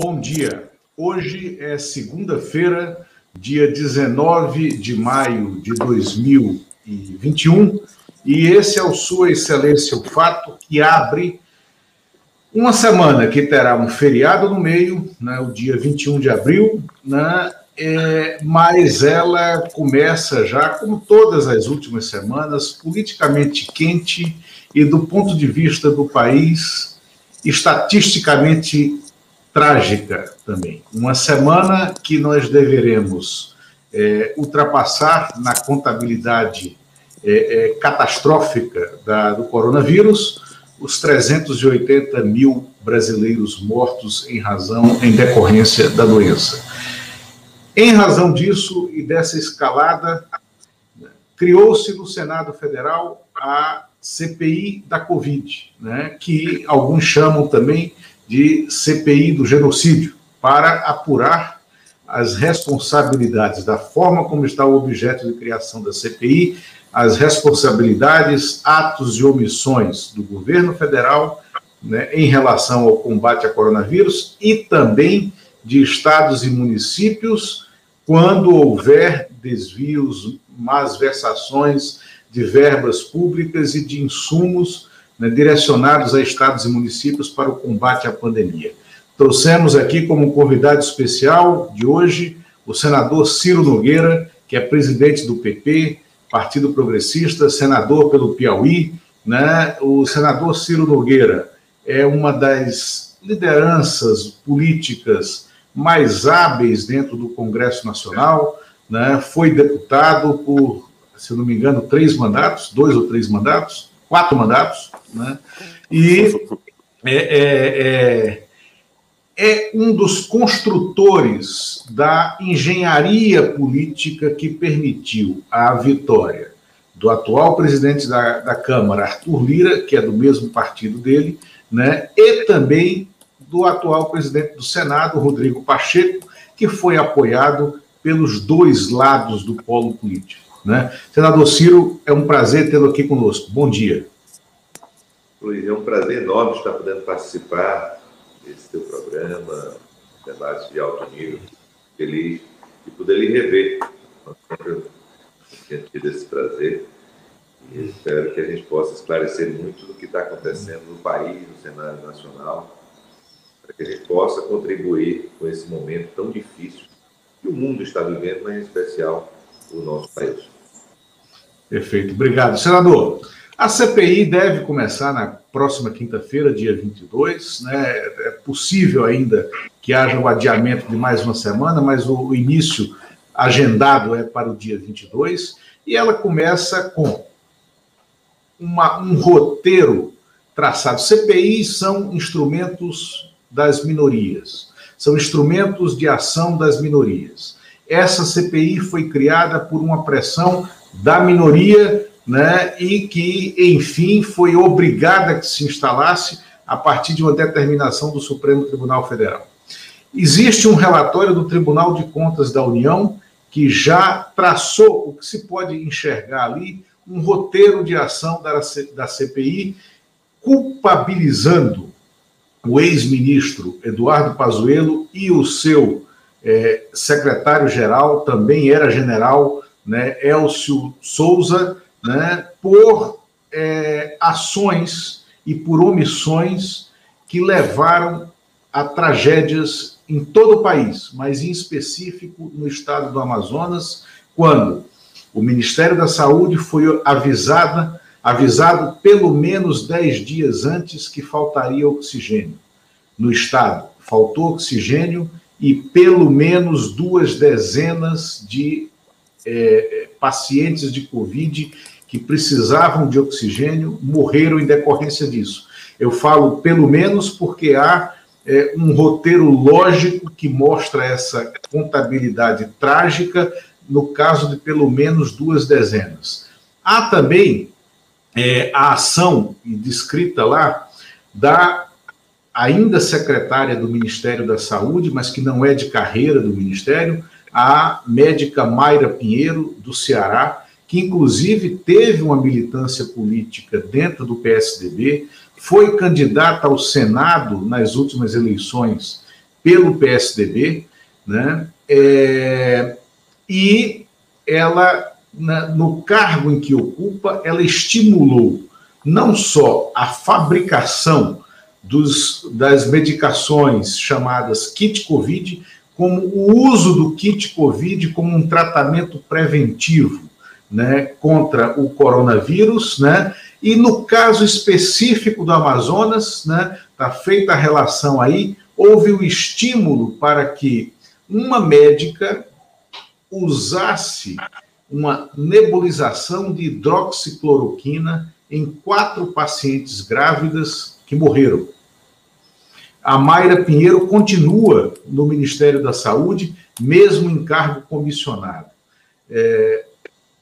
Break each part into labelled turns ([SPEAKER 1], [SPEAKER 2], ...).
[SPEAKER 1] Bom dia. Hoje é segunda-feira, dia 19 de maio de 2021, e esse é o Sua Excelência o Fato, que abre uma semana que terá um feriado no meio, né, o dia 21 de abril, né, é, mas ela começa já, como todas as últimas semanas, politicamente quente e, do ponto de vista do país, estatisticamente trágica também. Uma semana que nós deveremos é, ultrapassar na contabilidade é, é, catastrófica da, do coronavírus os 380 mil brasileiros mortos em razão, em decorrência da doença. Em razão disso e dessa escalada, criou-se no Senado Federal a CPI da Covid, né, que alguns chamam também de CPI do genocídio, para apurar as responsabilidades da forma como está o objeto de criação da CPI, as responsabilidades, atos e omissões do governo federal né, em relação ao combate ao coronavírus e também de estados e municípios quando houver desvios, más versações de verbas públicas e de insumos né, direcionados a estados e municípios para o combate à pandemia. Trouxemos aqui como convidado especial de hoje o senador Ciro Nogueira, que é presidente do PP, Partido Progressista, senador pelo Piauí. Né? O senador Ciro Nogueira é uma das lideranças políticas mais hábeis dentro do Congresso Nacional, né? foi deputado por, se não me engano, três mandatos, dois ou três mandatos, quatro mandatos, né? e é, é, é, é um dos construtores da engenharia política que permitiu a vitória do atual presidente da, da Câmara, Arthur Lira, que é do mesmo partido dele, né? e também do atual presidente do Senado, Rodrigo Pacheco, que foi apoiado pelos dois lados do polo político. Né? Senador Ciro, é um prazer tê-lo aqui conosco. Bom dia.
[SPEAKER 2] Luiz, é um prazer enorme estar podendo participar desse teu programa, debate de alto nível. Feliz de poder lhe rever. Eu tenho tido esse prazer e espero que a gente possa esclarecer muito do que está acontecendo no país, no cenário nacional, para que a gente possa contribuir com esse momento tão difícil que o mundo está vivendo, mas em especial o nosso país.
[SPEAKER 1] Perfeito, obrigado. Senador, a CPI deve começar na próxima quinta-feira, dia 22. Né? É possível ainda que haja um adiamento de mais uma semana, mas o, início agendado é para o dia 22. E ela começa com uma, um roteiro traçado. CPIs são instrumentos das minorias, são instrumentos de ação das minorias. Essa CPI foi criada por uma pressão da minoria, né, e que, enfim, foi obrigada a que se instalasse a partir de uma determinação do Supremo Tribunal Federal. Existe um relatório do Tribunal de Contas da União que já traçou o que se pode enxergar ali, um roteiro de ação da, da CPI, culpabilizando o ex-ministro Eduardo Pazuello e o seu é, secretário-geral, também era general, né, Elcio Souza, né, por é, ações e por omissões que levaram a tragédias em todo o país, mas em específico no estado do Amazonas, quando o Ministério da Saúde foi avisada avisado pelo menos 10 dias antes que faltaria oxigênio. No estado, faltou oxigênio e pelo menos duas dezenas de é, pacientes de Covid que precisavam de oxigênio morreram em decorrência disso. Eu falo pelo menos porque há é, um roteiro lógico que mostra essa contabilidade trágica no caso de pelo menos duas dezenas. Há também é, a ação descrita lá da ainda secretária do Ministério da Saúde, mas que não é de carreira do Ministério, a médica Mayra Pinheiro, do Ceará, que inclusive teve uma militância política dentro do PSDB, foi candidata ao Senado nas últimas eleições pelo PSDB, né? É, e ela, na, no cargo em que ocupa, ela estimulou não só a fabricação dos, das medicações chamadas kit COVID, como o uso do kit COVID como um tratamento preventivo né, contra o coronavírus, né, e no caso específico do Amazonas, né, está feita a relação aí, houve o estímulo para que uma médica usasse uma nebulização de hidroxicloroquina em quatro pacientes grávidas que morreram. A Mayra Pinheiro continua no Ministério da Saúde, mesmo em cargo comissionado. É,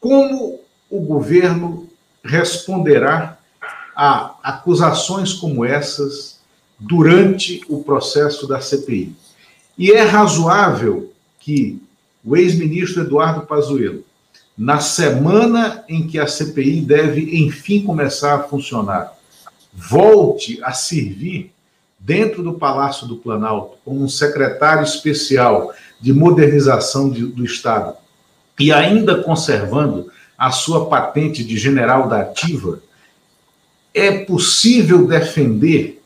[SPEAKER 1] como o governo responderá a acusações como essas durante o processo da CPI? E é razoável que o ex-ministro Eduardo Pazuello, na semana em que a CPI deve enfim começar a funcionar, volte a servir dentro do Palácio do Planalto como um secretário especial de modernização de, do Estado e ainda conservando a sua patente de general da ativa, é possível defender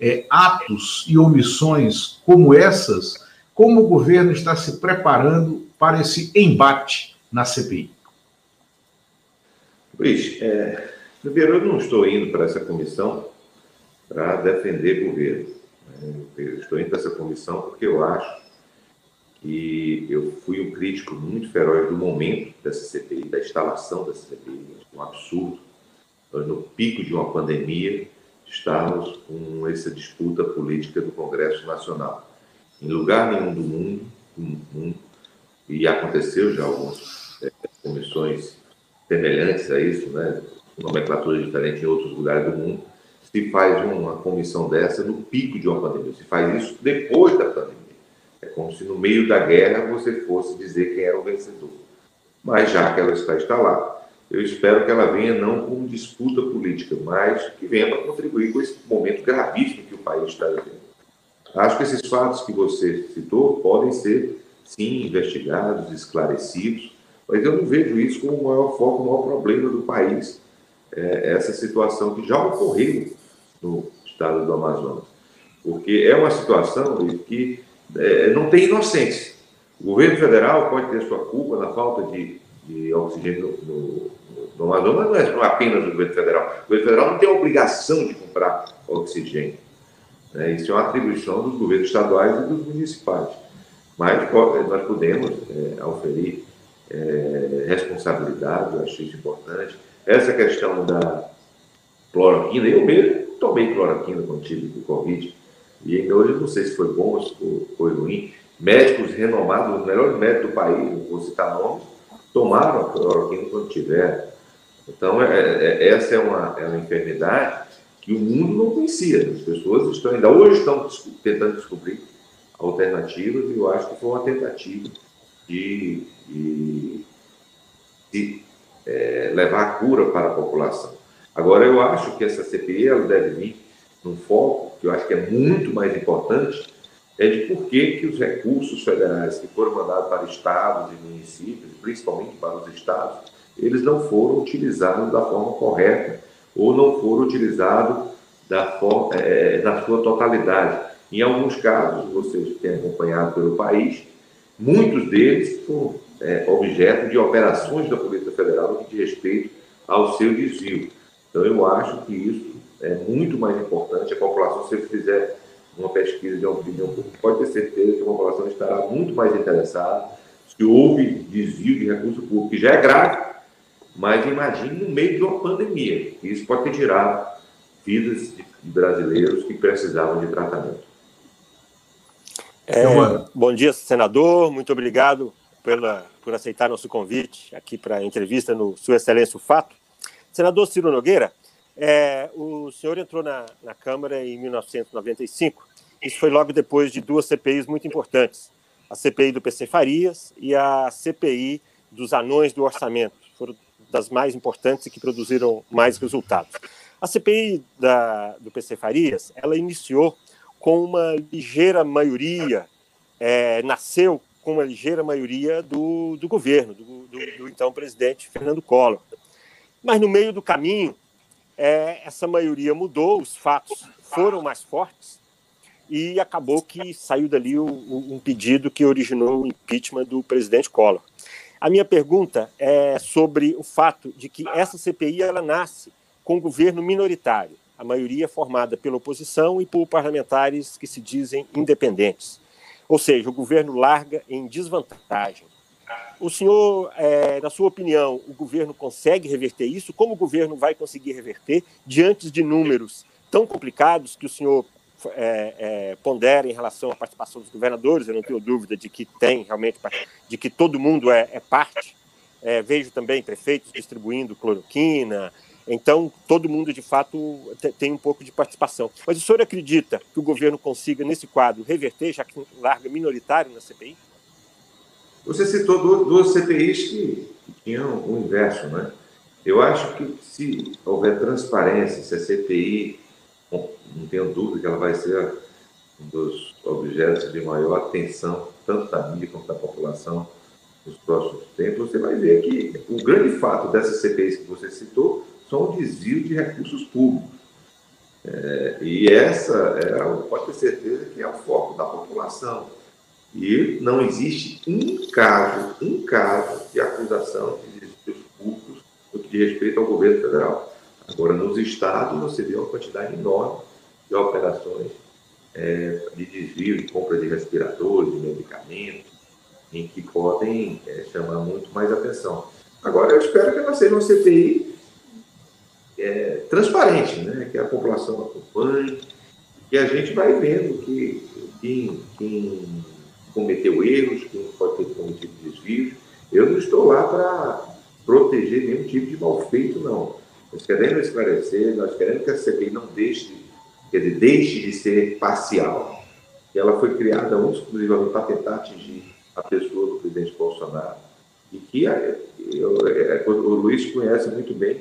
[SPEAKER 1] é, atos e omissões como essas, como o governo está se preparando para esse embate na CPI?
[SPEAKER 2] Luiz, é, primeiro, eu não estou indo para essa comissão para defender governo. Né? Eu estou indo para essa comissão porque eu acho que eu fui um crítico muito feroz do momento dessa CPI, da instalação dessa CPI, um absurdo. Nós, no pico de uma pandemia, estamos com essa disputa política do Congresso Nacional. Em lugar nenhum do mundo, do mundo e aconteceu já algumas é, comissões semelhantes a isso, né, nomenclatura diferente em outros lugares do mundo, se faz uma comissão dessa no pico de uma pandemia, se faz isso depois da pandemia. É como se no meio da guerra você fosse dizer quem era o vencedor. Mas já que ela está instalada, eu espero que ela venha não como disputa política, mas que venha para contribuir com esse momento gravíssimo que o país está vivendo. Acho que esses fatos que você citou podem ser, sim, investigados, esclarecidos, mas eu não vejo isso como o maior foco, o maior problema do país, é, essa situação que já ocorreu no estado do Amazonas. Porque é uma situação que é, não tem inocência. O governo federal pode ter sua culpa na falta de, de oxigênio no, no, no Amazonas, mas não é apenas o governo federal. O governo federal não tem a obrigação de comprar oxigênio. Né? Isso é uma atribuição dos governos estaduais e dos municipais. Mas nós podemos é, oferir é, responsabilidade, eu achei isso importante. Essa questão da cloroquina, eu mesmo tomei cloroquina quando tive o Covid, e ainda hoje não sei se foi bom ou se foi ruim. Médicos renomados, os melhores médicos do país, não vou citar nomes, tomaram a cloroquina quando tiveram. Então, é, é, essa é uma, é uma enfermidade que o mundo não conhecia. As pessoas estão ainda hoje estão tentando descobrir alternativas e eu acho que foi uma tentativa de, de, de é, levar a cura para a população. Agora, eu acho que essa CPI ela deve vir num foco que eu acho que é muito mais importante, é de por que, que os recursos federais que foram mandados para estados e municípios, principalmente para os estados, eles não foram utilizados da forma correta ou não foram utilizados da, forma, é, da sua totalidade. Em alguns casos, vocês têm acompanhado pelo país, muitos deles foram é, objeto de operações da Polícia Federal no que diz respeito ao seu desvio. Então, eu acho que isso é muito mais importante. A população, se fizer uma pesquisa de opinião pública, pode ter certeza que a população estará muito mais interessada se houve desvio de recurso público, que já é grave, mas imagine no meio de uma pandemia. Isso pode ter tirado vidas de brasileiros que precisavam de tratamento.
[SPEAKER 3] É, bom dia, senador. Muito obrigado pela, por aceitar nosso convite aqui para a entrevista no Sua Excelência o Fato. Senador Ciro Nogueira, é, o senhor entrou na, na Câmara em 1995. Isso foi logo depois de duas CPIs muito importantes: a CPI do PC Farias e a CPI dos anões do orçamento. Foram das mais importantes e que produziram mais resultados. A CPI da, do PC Farias, ela iniciou com uma ligeira maioria, é, nasceu com uma ligeira maioria do, do governo, do, do, do, então presidente Fernando Collor. Mas no meio do caminho, é, essa maioria mudou, os fatos foram mais fortes e acabou que saiu dali o, o, um pedido que originou o impeachment do presidente Collor. A minha pergunta é sobre o fato de que essa CPI ela nasce com um governo minoritário, a maioria formada pela oposição e por parlamentares que se dizem independentes. Ou seja, o governo larga em desvantagem. O senhor, é, na sua opinião, o governo consegue reverter isso? Como o governo vai conseguir reverter diante de números tão complicados que o senhor é, é, pondera em relação à participação dos governadores? Eu não tenho dúvida de que tem realmente, de que todo mundo é, é parte. É, vejo também prefeitos distribuindo cloroquina, então, todo mundo, de fato, tem um pouco de participação. Mas o senhor acredita que o governo consiga, nesse quadro, reverter, já que larga minoritário na CPI?
[SPEAKER 2] Você citou duas CPIs que tinham o inverso, né? Eu acho que se houver transparência, se a CPI, não tenho dúvida que ela vai ser um dos objetos de maior atenção, tanto da mídia quanto da população, nos próximos tempos, você vai ver que o grande fato dessas CPIs que você citou são o desvio de recursos públicos. É, e essa é, pode ter certeza que é o foco da população. E não existe um caso, um caso de acusação de desvios públicos no que diz respeito ao governo federal. Agora, nos estados, você vê uma quantidade enorme de operações é, de desvio de compra de respiradores, de medicamentos, em que podem é, chamar muito mais atenção. Agora, eu espero que ela seja uma CPI é, transparente, né? que a população acompanhe, que a gente vai vendo que quem, quem cometeu erros, quem pode ter cometido desvios. Eu não estou lá para proteger nenhum tipo de mal feito, não. Nós queremos esclarecer, nós queremos que a CPI não deixe, quer dizer, deixe de ser parcial. Ela foi criada exclusivamente para tentar atingir a pessoa do presidente Bolsonaro. E que eu, eu, é, o Luiz conhece muito bem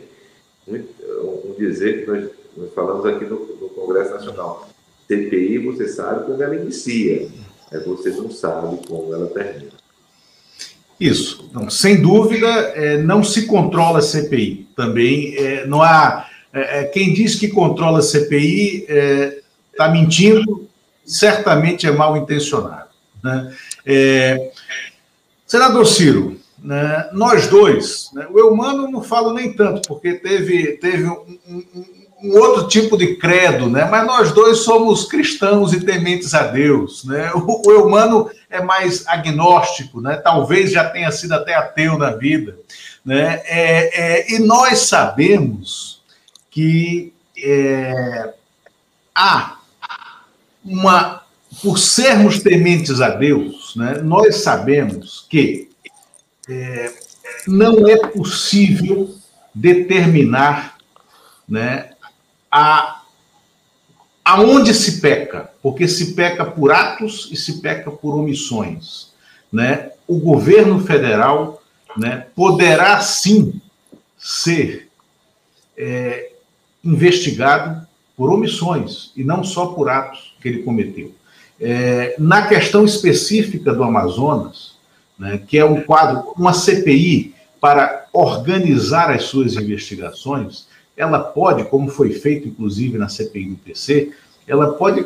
[SPEAKER 2] um dizer que nós, nós falamos aqui no, no, Congresso Nacional. CPI, você sabe quando ela inicia, é você não sabe como ela termina.
[SPEAKER 1] Isso, não, sem dúvida, é, não se controla a CPI. Também é, não há. É, é, quem diz que controla a CPI está é, mentindo, certamente é mal intencionado. Né? É, senador Ciro, né? Nós dois, né? o Eumano não falo nem tanto, porque teve, teve um, um, um, outro tipo de credo, né? mas nós dois somos cristãos e tementes a Deus. Né? O, o Eumano é mais agnóstico, né? talvez já tenha sido até ateu na vida. Né? É, é, e nós sabemos que é, há uma. Por sermos tementes a Deus, né? nós sabemos que é, não é possível determinar né, a, aonde se peca, porque se peca por atos e se peca por omissões. Né? O governo federal né, poderá sim ser é, investigado por omissões e não só por atos que ele cometeu. É, na questão específica do Amazonas, né, que é um quadro, uma CPI para organizar as suas investigações, ela pode, como foi feito inclusive na CPI do PC, ela pode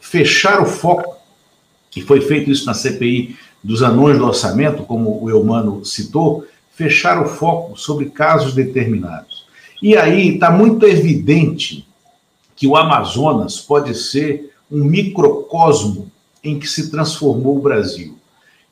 [SPEAKER 1] fechar o foco, que foi feito isso na CPI dos anões do orçamento, como o Eumano citou, fechar o foco sobre casos determinados. E aí está muito evidente que o Amazonas pode ser um microcosmo em que se transformou o Brasil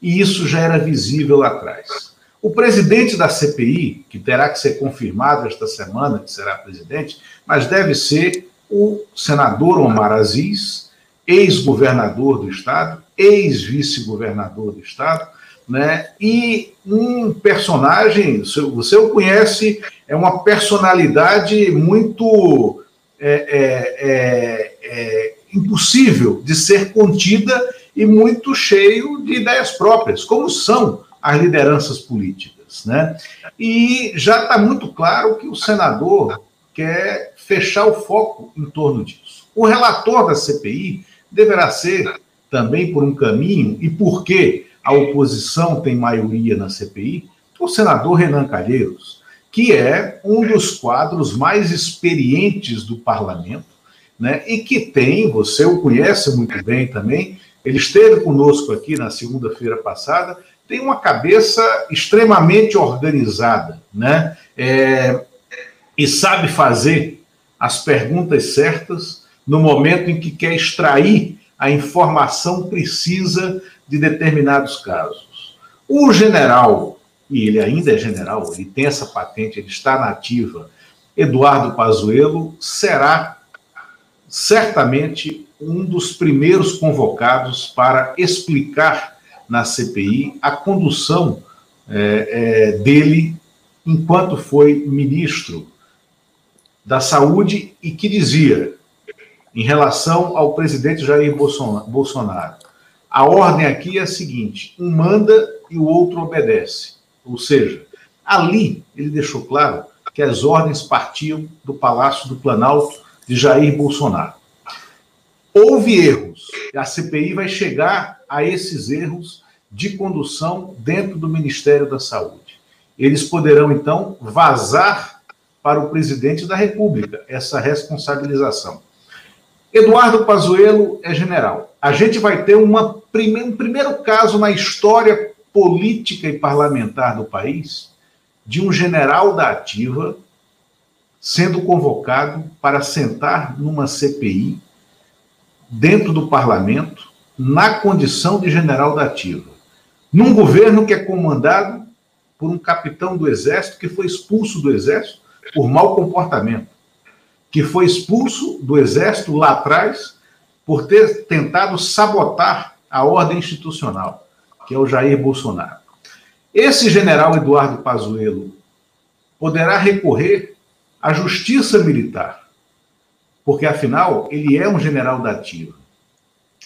[SPEAKER 1] e isso já era visível lá atrás. O presidente da CPI, que terá que ser confirmado esta semana, que será presidente, mas deve ser o senador Omar Aziz, ex-governador do Estado, ex-vice-governador do Estado, né? e um personagem, você o conhece, é uma personalidade muito é, é, é, é impossível de ser contida e muito cheio de ideias próprias, como são as lideranças políticas. Né? E já está muito claro que o senador quer fechar o foco em torno disso. O relator da CPI deverá ser também por um caminho, e por que a oposição tem maioria na CPI, o senador Renan Calheiros, que é um dos quadros mais experientes do parlamento, né, e que tem, você o conhece muito bem também, ele esteve conosco aqui na segunda-feira passada, tem uma cabeça extremamente organizada, né, é, e sabe fazer as perguntas certas no momento em que quer extrair a informação precisa de determinados casos. O general, e ele ainda é general, ele tem essa patente, ele está na ativa, Eduardo Pazuello será certamente um dos primeiros convocados para explicar na CPI a condução é, é, dele enquanto foi ministro da Saúde e que dizia, em relação ao presidente Jair Bolsonaro, a ordem aqui é a seguinte: um manda e o outro obedece. Ou seja, ali ele deixou claro que as ordens partiam do Palácio do Planalto de Jair Bolsonaro. Houve erros, e a CPI vai chegar a esses erros de condução dentro do Ministério da Saúde. Eles poderão, então, vazar para o presidente da República essa responsabilização. Eduardo Pazuello é general. A gente vai ter prime um primeiro caso na história política e parlamentar do país de um general da ativa sendo convocado para sentar numa CPI dentro do parlamento na condição de general da ativa. Num governo que é comandado por um capitão do exército que foi expulso do exército por mau comportamento que foi expulso do exército lá atrás por ter tentado sabotar a ordem institucional, que é o Jair Bolsonaro. Esse general Eduardo Pazuello poderá recorrer à justiça militar, porque afinal ele é um general da ativa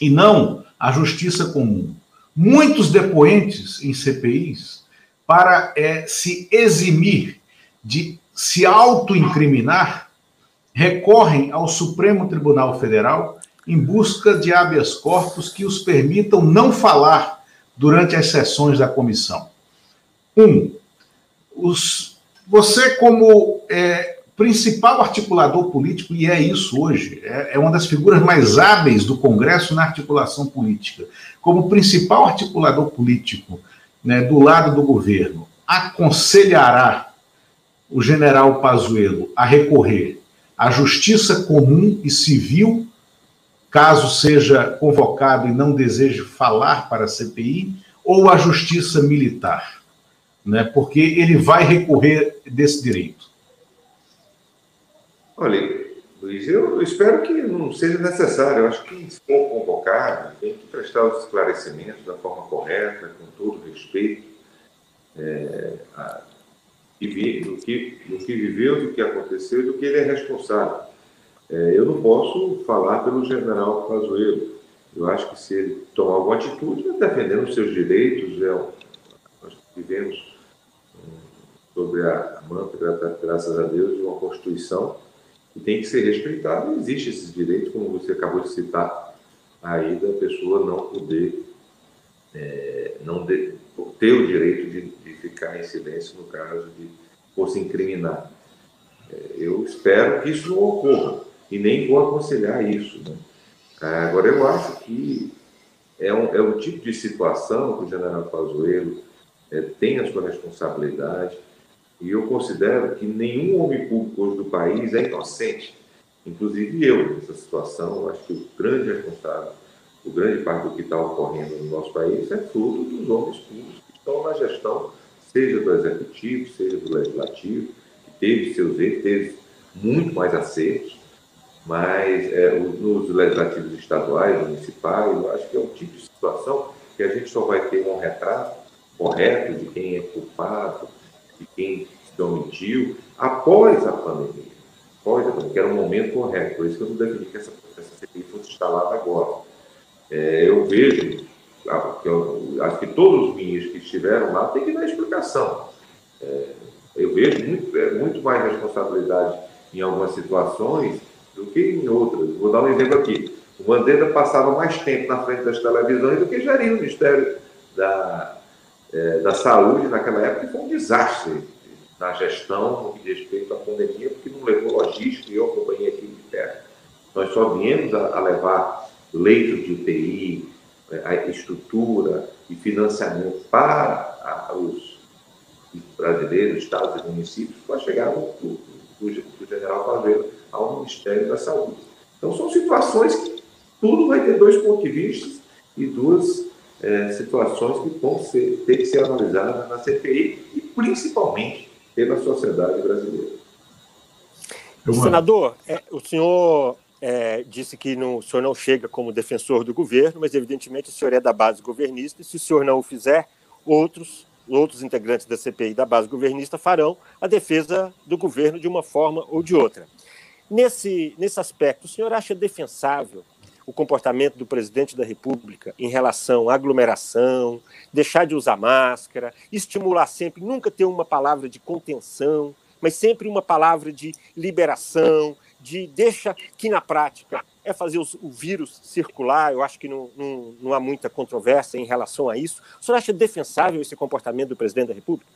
[SPEAKER 1] e não à justiça comum. Muitos depoentes em CPIs para é, se eximir de se autoincriminar recorrem ao Supremo Tribunal Federal em busca de habeas corpus que os permitam não falar durante as sessões da comissão. Um, os, você, como é, principal articulador político, e é isso hoje, é, é uma das figuras mais hábeis do Congresso na articulação política, como principal articulador político né, do lado do governo, aconselhará o general Pazuello a recorrer a justiça comum e civil, caso seja convocado e não deseje falar para a CPI, ou a justiça militar, né? porque ele vai recorrer desse direito.
[SPEAKER 2] Olha, Luiz, eu espero que não seja necessário. Eu acho que, se for convocado, tem que prestar os esclarecimentos da forma correta, com todo respeito. É, a do que, do que viveu, do que aconteceu e do que ele é responsável. É, eu não posso falar pelo general Pazuello. Eu acho que se ele tomar alguma atitude, defendendo os seus direitos, é, nós vivemos sobre a mantra, graças a Deus, de uma Constituição que tem que ser respeitada. E existe esses direitos, como você acabou de citar, aí da pessoa não poder, é, não de, ter o direito de ficar em silêncio no caso de fosse incriminar. É, eu espero que isso não ocorra e nem vou aconselhar isso. Né? Agora, eu acho que é um, é um tipo de situação que o general Pazuello é, tem a sua responsabilidade e eu considero que nenhum homem público hoje do país é inocente, inclusive eu nessa situação. Eu acho que o grande responsável, o grande parte do que está ocorrendo no nosso país é fruto dos homens públicos que estão na gestão seja do executivo, seja do legislativo, que teve seus erros, teve muito mais acertos, mas é, nos legislativos estaduais, municipais, eu acho que é um tipo de situação que a gente só vai ter um retrato correto de quem é culpado, de quem se omitiu, após a pandemia. Após a pandemia, que era um momento correto. Por isso que eu não defini que essa, essa CPI fosse instalada agora. É, eu vejo eu, acho que todos os minhas que estiveram lá têm que dar explicação. É, eu vejo muito, é, muito mais responsabilidade em algumas situações do que em outras. Vou dar um exemplo aqui. O Mandetta passava mais tempo na frente das televisões do que geria o Ministério da, é, da Saúde naquela época, foi um desastre na gestão no que diz respeito à pandemia, porque não levou logística e eu acompanhei aqui de perto. Nós só viemos a, a levar leitos de UTI, é, a estrutura e financiamento para a, os brasileiros, estados e municípios, com a chegada do, do, do general Pazuello ao Ministério da Saúde. Então, são situações que tudo vai ter dois pontos de vista e duas é, situações que vão ser, ter que ser analisadas na CPI e principalmente pela sociedade brasileira.
[SPEAKER 3] Senador, é, o senhor é, disse que não, o senhor não chega como defensor do governo, mas evidentemente o senhor é da base governista e se o senhor não o fizer, outros outros integrantes da CPI da base governista farão a defesa do governo de uma forma ou de outra. Nesse, nesse aspecto, o senhor acha defensável o comportamento do presidente da República em relação à aglomeração, deixar de usar máscara, estimular sempre, nunca ter uma palavra de contenção, mas sempre uma palavra de liberação, de deixa que na prática é fazer o vírus circular. Eu acho que não, não, não há muita controvérsia em relação a isso. O senhor acha defensável esse comportamento do presidente da República?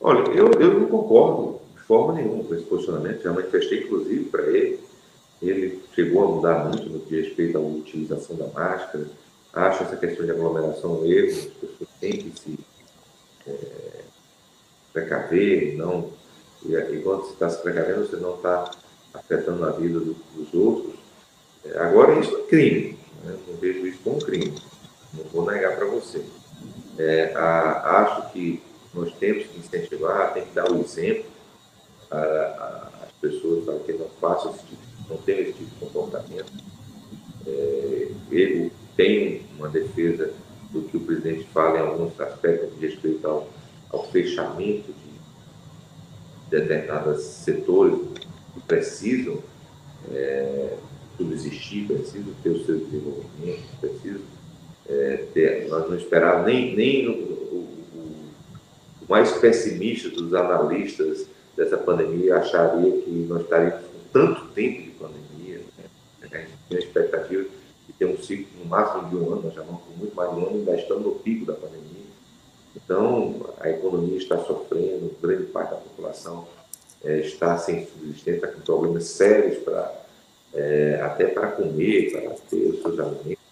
[SPEAKER 2] Olha, eu, eu não concordo de forma nenhuma com esse posicionamento. Já manifestei, inclusive, para ele ele chegou a mudar muito no que respeito à utilização da máscara. Acho essa questão de aglomeração um erro, as pessoas têm que se é, precaver, não, e, e quando você está se precavendo, você não está afetando a vida do, dos outros. É, agora, isso é crime, né? não vejo isso como crime, não vou negar para você. É, a, acho que nós temos que incentivar, tem que dar o exemplo às pessoas para que não façam esse tipo não tem esse tipo de comportamento. É, ele tem uma defesa do que o presidente fala em alguns aspectos de respeito ao, ao fechamento de determinados setores que precisam é, subsistir, precisam ter o seu desenvolvimento, precisam é, ter. Nós não esperávamos nem, nem o, o, o mais pessimista dos analistas dessa pandemia acharia que nós estaríamos com tanto tempo de? A tem expectativa de ter um ciclo no máximo de um ano, nós já vamos com muito mais de um ano, ainda estamos no pico da pandemia. Então, a economia está sofrendo, grande parte da população é, está sem subsistência, está com problemas sérios para é, até para comer, para ter os seus alimentos.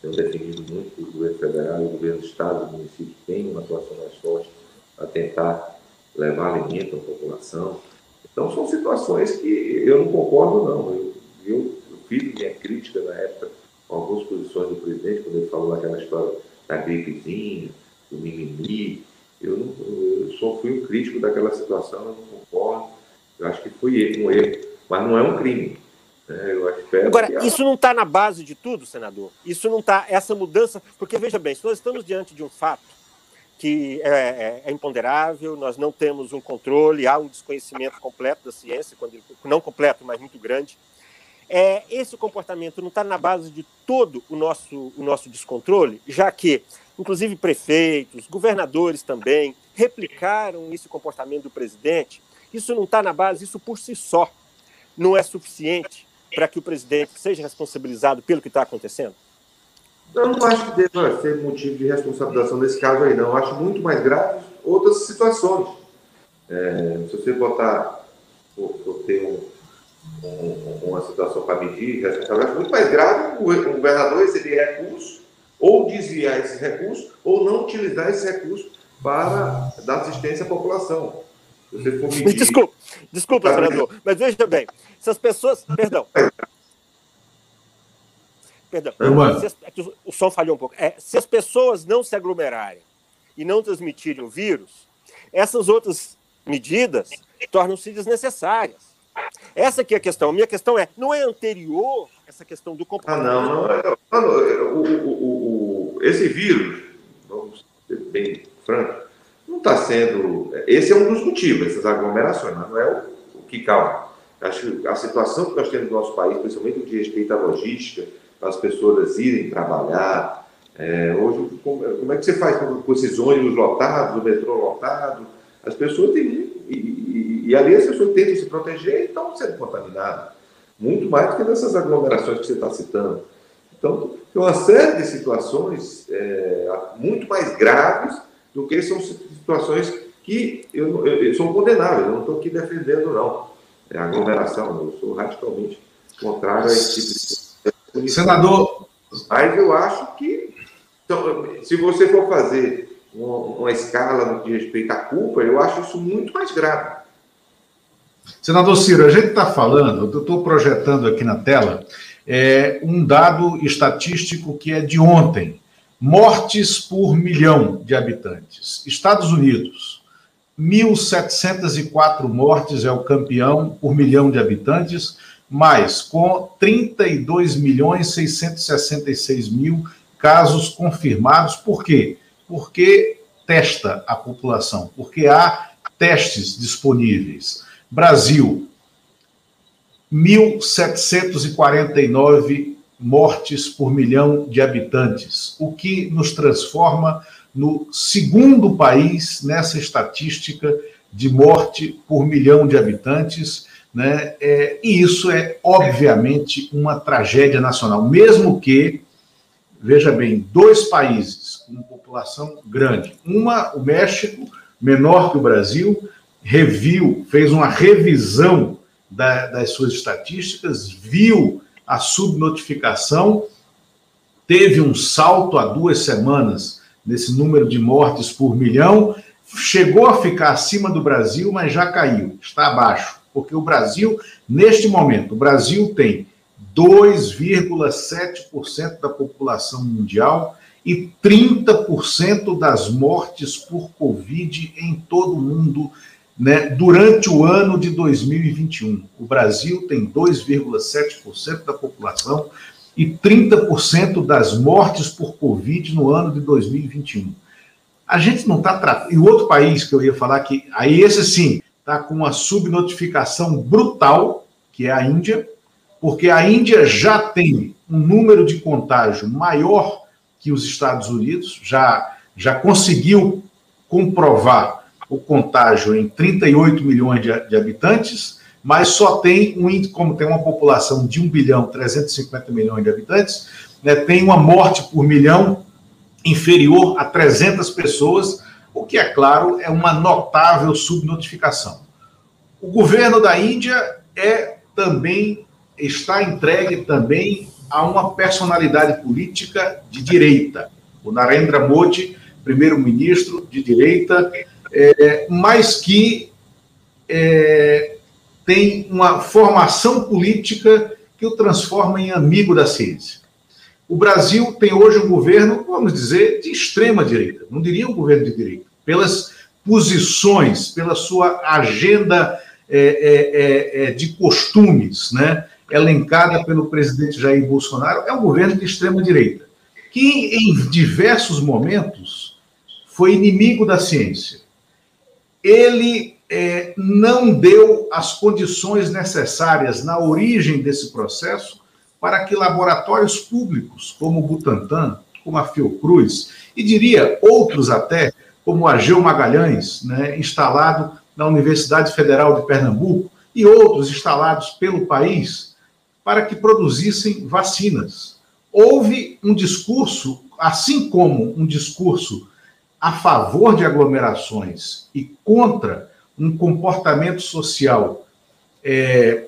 [SPEAKER 2] Tenho definido muito que o governo federal o governo do estado e município têm uma atuação mais forte para tentar levar alimento à população. Então, são situações que eu não concordo, não. Eu, eu, fiz minha crítica na época com algumas posições do presidente, quando ele falou daquela história da gripezinha, do mimimi. Eu, não, eu só fui um crítico daquela situação, eu não concordo. Eu acho que foi um erro, mas não é um crime. Né?
[SPEAKER 3] Agora, isso não está na base de tudo, senador? Isso não está, essa mudança, porque veja bem, se nós estamos diante de um fato que é, é, é, imponderável, nós não temos um controle, há um desconhecimento completo da ciência, quando, não completo, mas muito grande. É, esse comportamento não está na base de todo o nosso, o nosso descontrole, já que, inclusive, prefeitos, governadores também replicaram esse comportamento do presidente. Isso não está na base, isso por si só não é suficiente para que o presidente seja responsabilizado pelo que está acontecendo?
[SPEAKER 2] Eu não acho que deva ser motivo de responsabilização nesse caso aí, não. Eu acho muito mais grave outras situações. É, se você botar, for ter um, uma situação para medir responsabilidade, muito mais grave o, governador receber recursos, ou desviar esses recursos, ou não utilizar esses recursos para dar assistência à população.
[SPEAKER 3] Se você for medir... Desculpa, desculpa, senador, mas veja bem, se as pessoas. Perdão. Perdão. As, é o som falhou um pouco. É, se as pessoas não se aglomerarem e não transmitirem o vírus, essas outras medidas tornam-se desnecessárias. Essa aqui é a questão. Minha questão é, não é anterior essa questão do comportamento?
[SPEAKER 2] Ah, não, não. não o, o, o, esse vírus, vamos ser bem franco, não está sendo... Esse é um dos motivos, essas aglomerações, mas não é o, o que calma. Acho que a situação que nós temos no nosso país, principalmente no que respeito à logística, as pessoas irem trabalhar. É, hoje, como, como, é que você faz com, com, esses ônibus lotados, o metrô lotado? As pessoas têm. E, ali as pessoas tentam se proteger e estão sendo contaminadas. muito mais do que nessas aglomerações que você está citando. Então, tem uma série de situações é, muito mais graves do que são situações que eu, eu, eu sou condenável, eu não estou aqui defendendo, não. É aglomeração, eu sou radicalmente contrário a esse tipo
[SPEAKER 1] de. Senador.
[SPEAKER 2] Mas eu acho que, então, se você for fazer uma, escala no que respeita à culpa, eu acho isso muito mais grave.
[SPEAKER 1] Senador Ciro, a gente está falando, eu estou projetando aqui na tela, é, um dado estatístico que é de ontem: mortes por milhão de habitantes. Estados Unidos, 1.704 mortes é o campeão por milhão de habitantes, mas com 32 milhões 666 mil casos confirmados. Por quê? Porque testa a população, porque há testes disponíveis. Brasil, 1.749 mortes por milhão de habitantes, o que nos transforma no segundo país nessa estatística de morte por milhão de habitantes, né? É, e isso é obviamente uma tragédia nacional, mesmo que, veja bem, dois países população grande, uma, o México, menor que o Brasil, reviu, fez uma revisão da, das suas estatísticas, viu a subnotificação, teve um salto há duas semanas nesse número de mortes por milhão, chegou a ficar acima do Brasil, mas já caiu, está abaixo, porque o Brasil, neste momento, o Brasil tem 2,7% da população mundial e 30% das mortes por Covid em todo o mundo né, durante o ano de 2021. O Brasil tem 2,7% da população e 30% das mortes por Covid no ano de 2021. A gente não está tratando. E outro país que eu ia falar que, aí esse sim, está com uma subnotificação brutal, que é a Índia, porque a Índia já tem um número de contágio maior que os Estados Unidos, já, já conseguiu comprovar o contágio em 38 milhões de, de habitantes, mas só tem um como tem uma população de 1 bilhão 350 milhões de habitantes, né, tem uma morte por milhão inferior a 300 pessoas, o que, é claro, é uma notável subnotificação. O governo da Índia é também está entregue também a uma personalidade política de direita. O Narendra Modi, primeiro-ministro de direita, é, mas que é, tem uma formação política que o transforma em amigo da ciência. O Brasil tem hoje um governo, vamos dizer, de extrema direita, não diria um governo de direita, pelas posições, pela sua agenda é, é, é, é de costumes, né, elencada pelo presidente Jair Bolsonaro, é um governo de extrema direita, que em diversos momentos foi inimigo da ciência, ele é, não deu as condições necessárias na origem desse processo para que laboratórios públicos, como o Butantan, como a Fiocruz, e diria outros até, como a Geo Magalhães, né, instalado na Universidade Federal de Pernambuco, e outros instalados pelo país, para que produzissem vacinas. Houve um discurso, assim como um discurso a favor de aglomerações e contra um comportamento social é,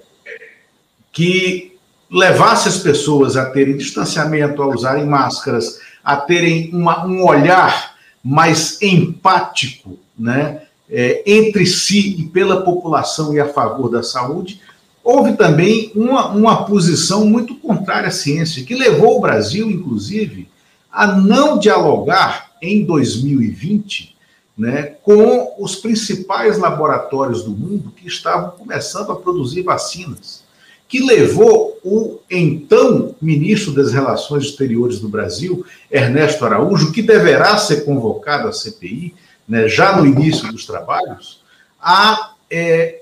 [SPEAKER 1] que levasse as pessoas a terem distanciamento, a usarem máscaras, a terem uma, um olhar mais empático né, é, entre si e pela população e a favor da saúde, houve também uma, uma posição muito contrária à ciência, que levou o Brasil, inclusive, a não dialogar em 2020 né, com os principais laboratórios do mundo que estavam começando a produzir vacinas, que levou o então ministro das Relações Exteriores do Brasil, Ernesto Araújo, que deverá ser convocado à CPI, né, já no início dos trabalhos, a é,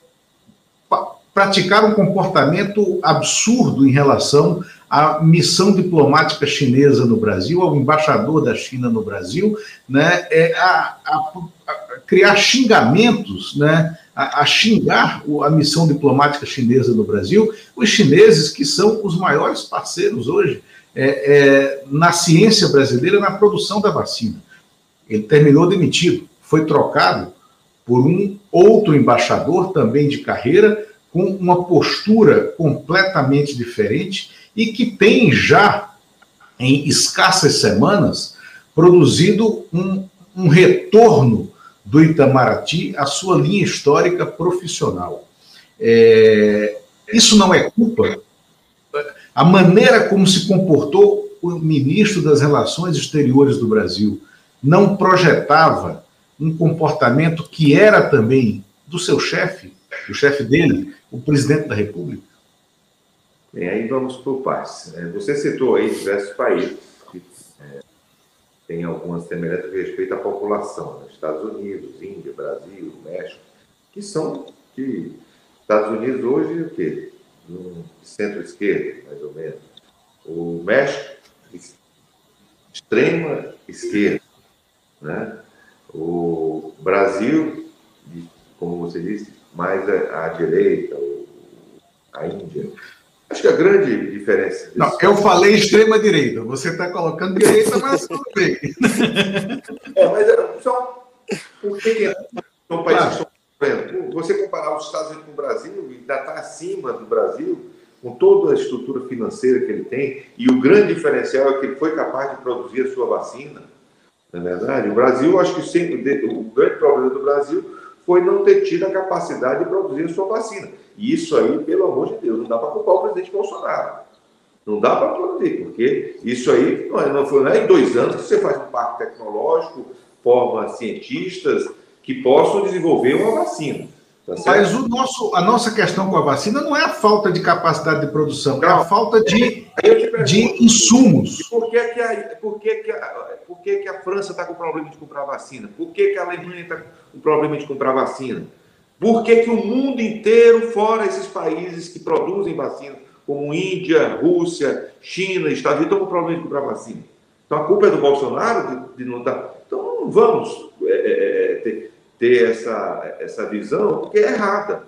[SPEAKER 1] praticar um comportamento absurdo em relação à missão diplomática chinesa no Brasil, ao embaixador da China no Brasil, né, é a, a, a criar xingamentos né, a, a xingar a missão diplomática chinesa no Brasil, os chineses que são os maiores parceiros hoje é, é, na ciência brasileira, na produção da vacina. Ele terminou demitido, foi trocado por um outro embaixador, também de carreira, com uma postura completamente diferente e que tem já, em escassas semanas, produzido um, um retorno do Itamaraty à sua linha histórica profissional. É, isso não é culpa. A maneira como se comportou o ministro das Relações Exteriores do Brasil não projetava um comportamento que era também do seu chefe, o chefe dele, o presidente da República?
[SPEAKER 2] Bem, aí vamos por partes. É, você citou aí diversos países que é, têm algumas semelhanças a respeito à população. Né? Estados Unidos, Índia, Brasil, México, que são que Estados Unidos hoje o quê? No centro-esquerda, mais ou menos. O México, extrema esquerda. Né? O Brasil, como você disse, mais à, direita, a Índia. Acho que a grande diferença.
[SPEAKER 1] Não, eu falei extrema-direita, você está colocando direita, mas tudo bem.
[SPEAKER 2] É, mas é, só por que são países claro. Você comparar os Estados Unidos com o Brasil, ainda está acima do Brasil, com toda a estrutura financeira que ele tem, e o grande diferencial é que ele foi capaz de produzir a sua vacina. Não é verdade? O Brasil, acho que sempre, o grande problema do Brasil foi não ter tido a capacidade de produzir a sua vacina. E isso aí, pelo amor de Deus, não dá para culpar o presidente Bolsonaro. Não dá para produzir, porque isso aí não, é, não foi não é em dois anos que você faz um parque tecnológico, forma cientistas que possam desenvolver uma vacina.
[SPEAKER 1] Tá Mas o nosso, a nossa questão com a vacina não é a falta de capacidade de produção, não. é a falta de, de insumos.
[SPEAKER 2] E por que, que, a, por que, que, a, por que, que a França está com problema de comprar vacina? Por que, que a Alemanha está com problema de comprar vacina? Por que, que o mundo inteiro, fora esses países que produzem vacina, como Índia, Rússia, China, Estados Unidos, estão com problema de comprar vacina? Então a culpa é do Bolsonaro de, de não dar. Então não vamos é, é, é ter ter essa, essa visão, porque é errada.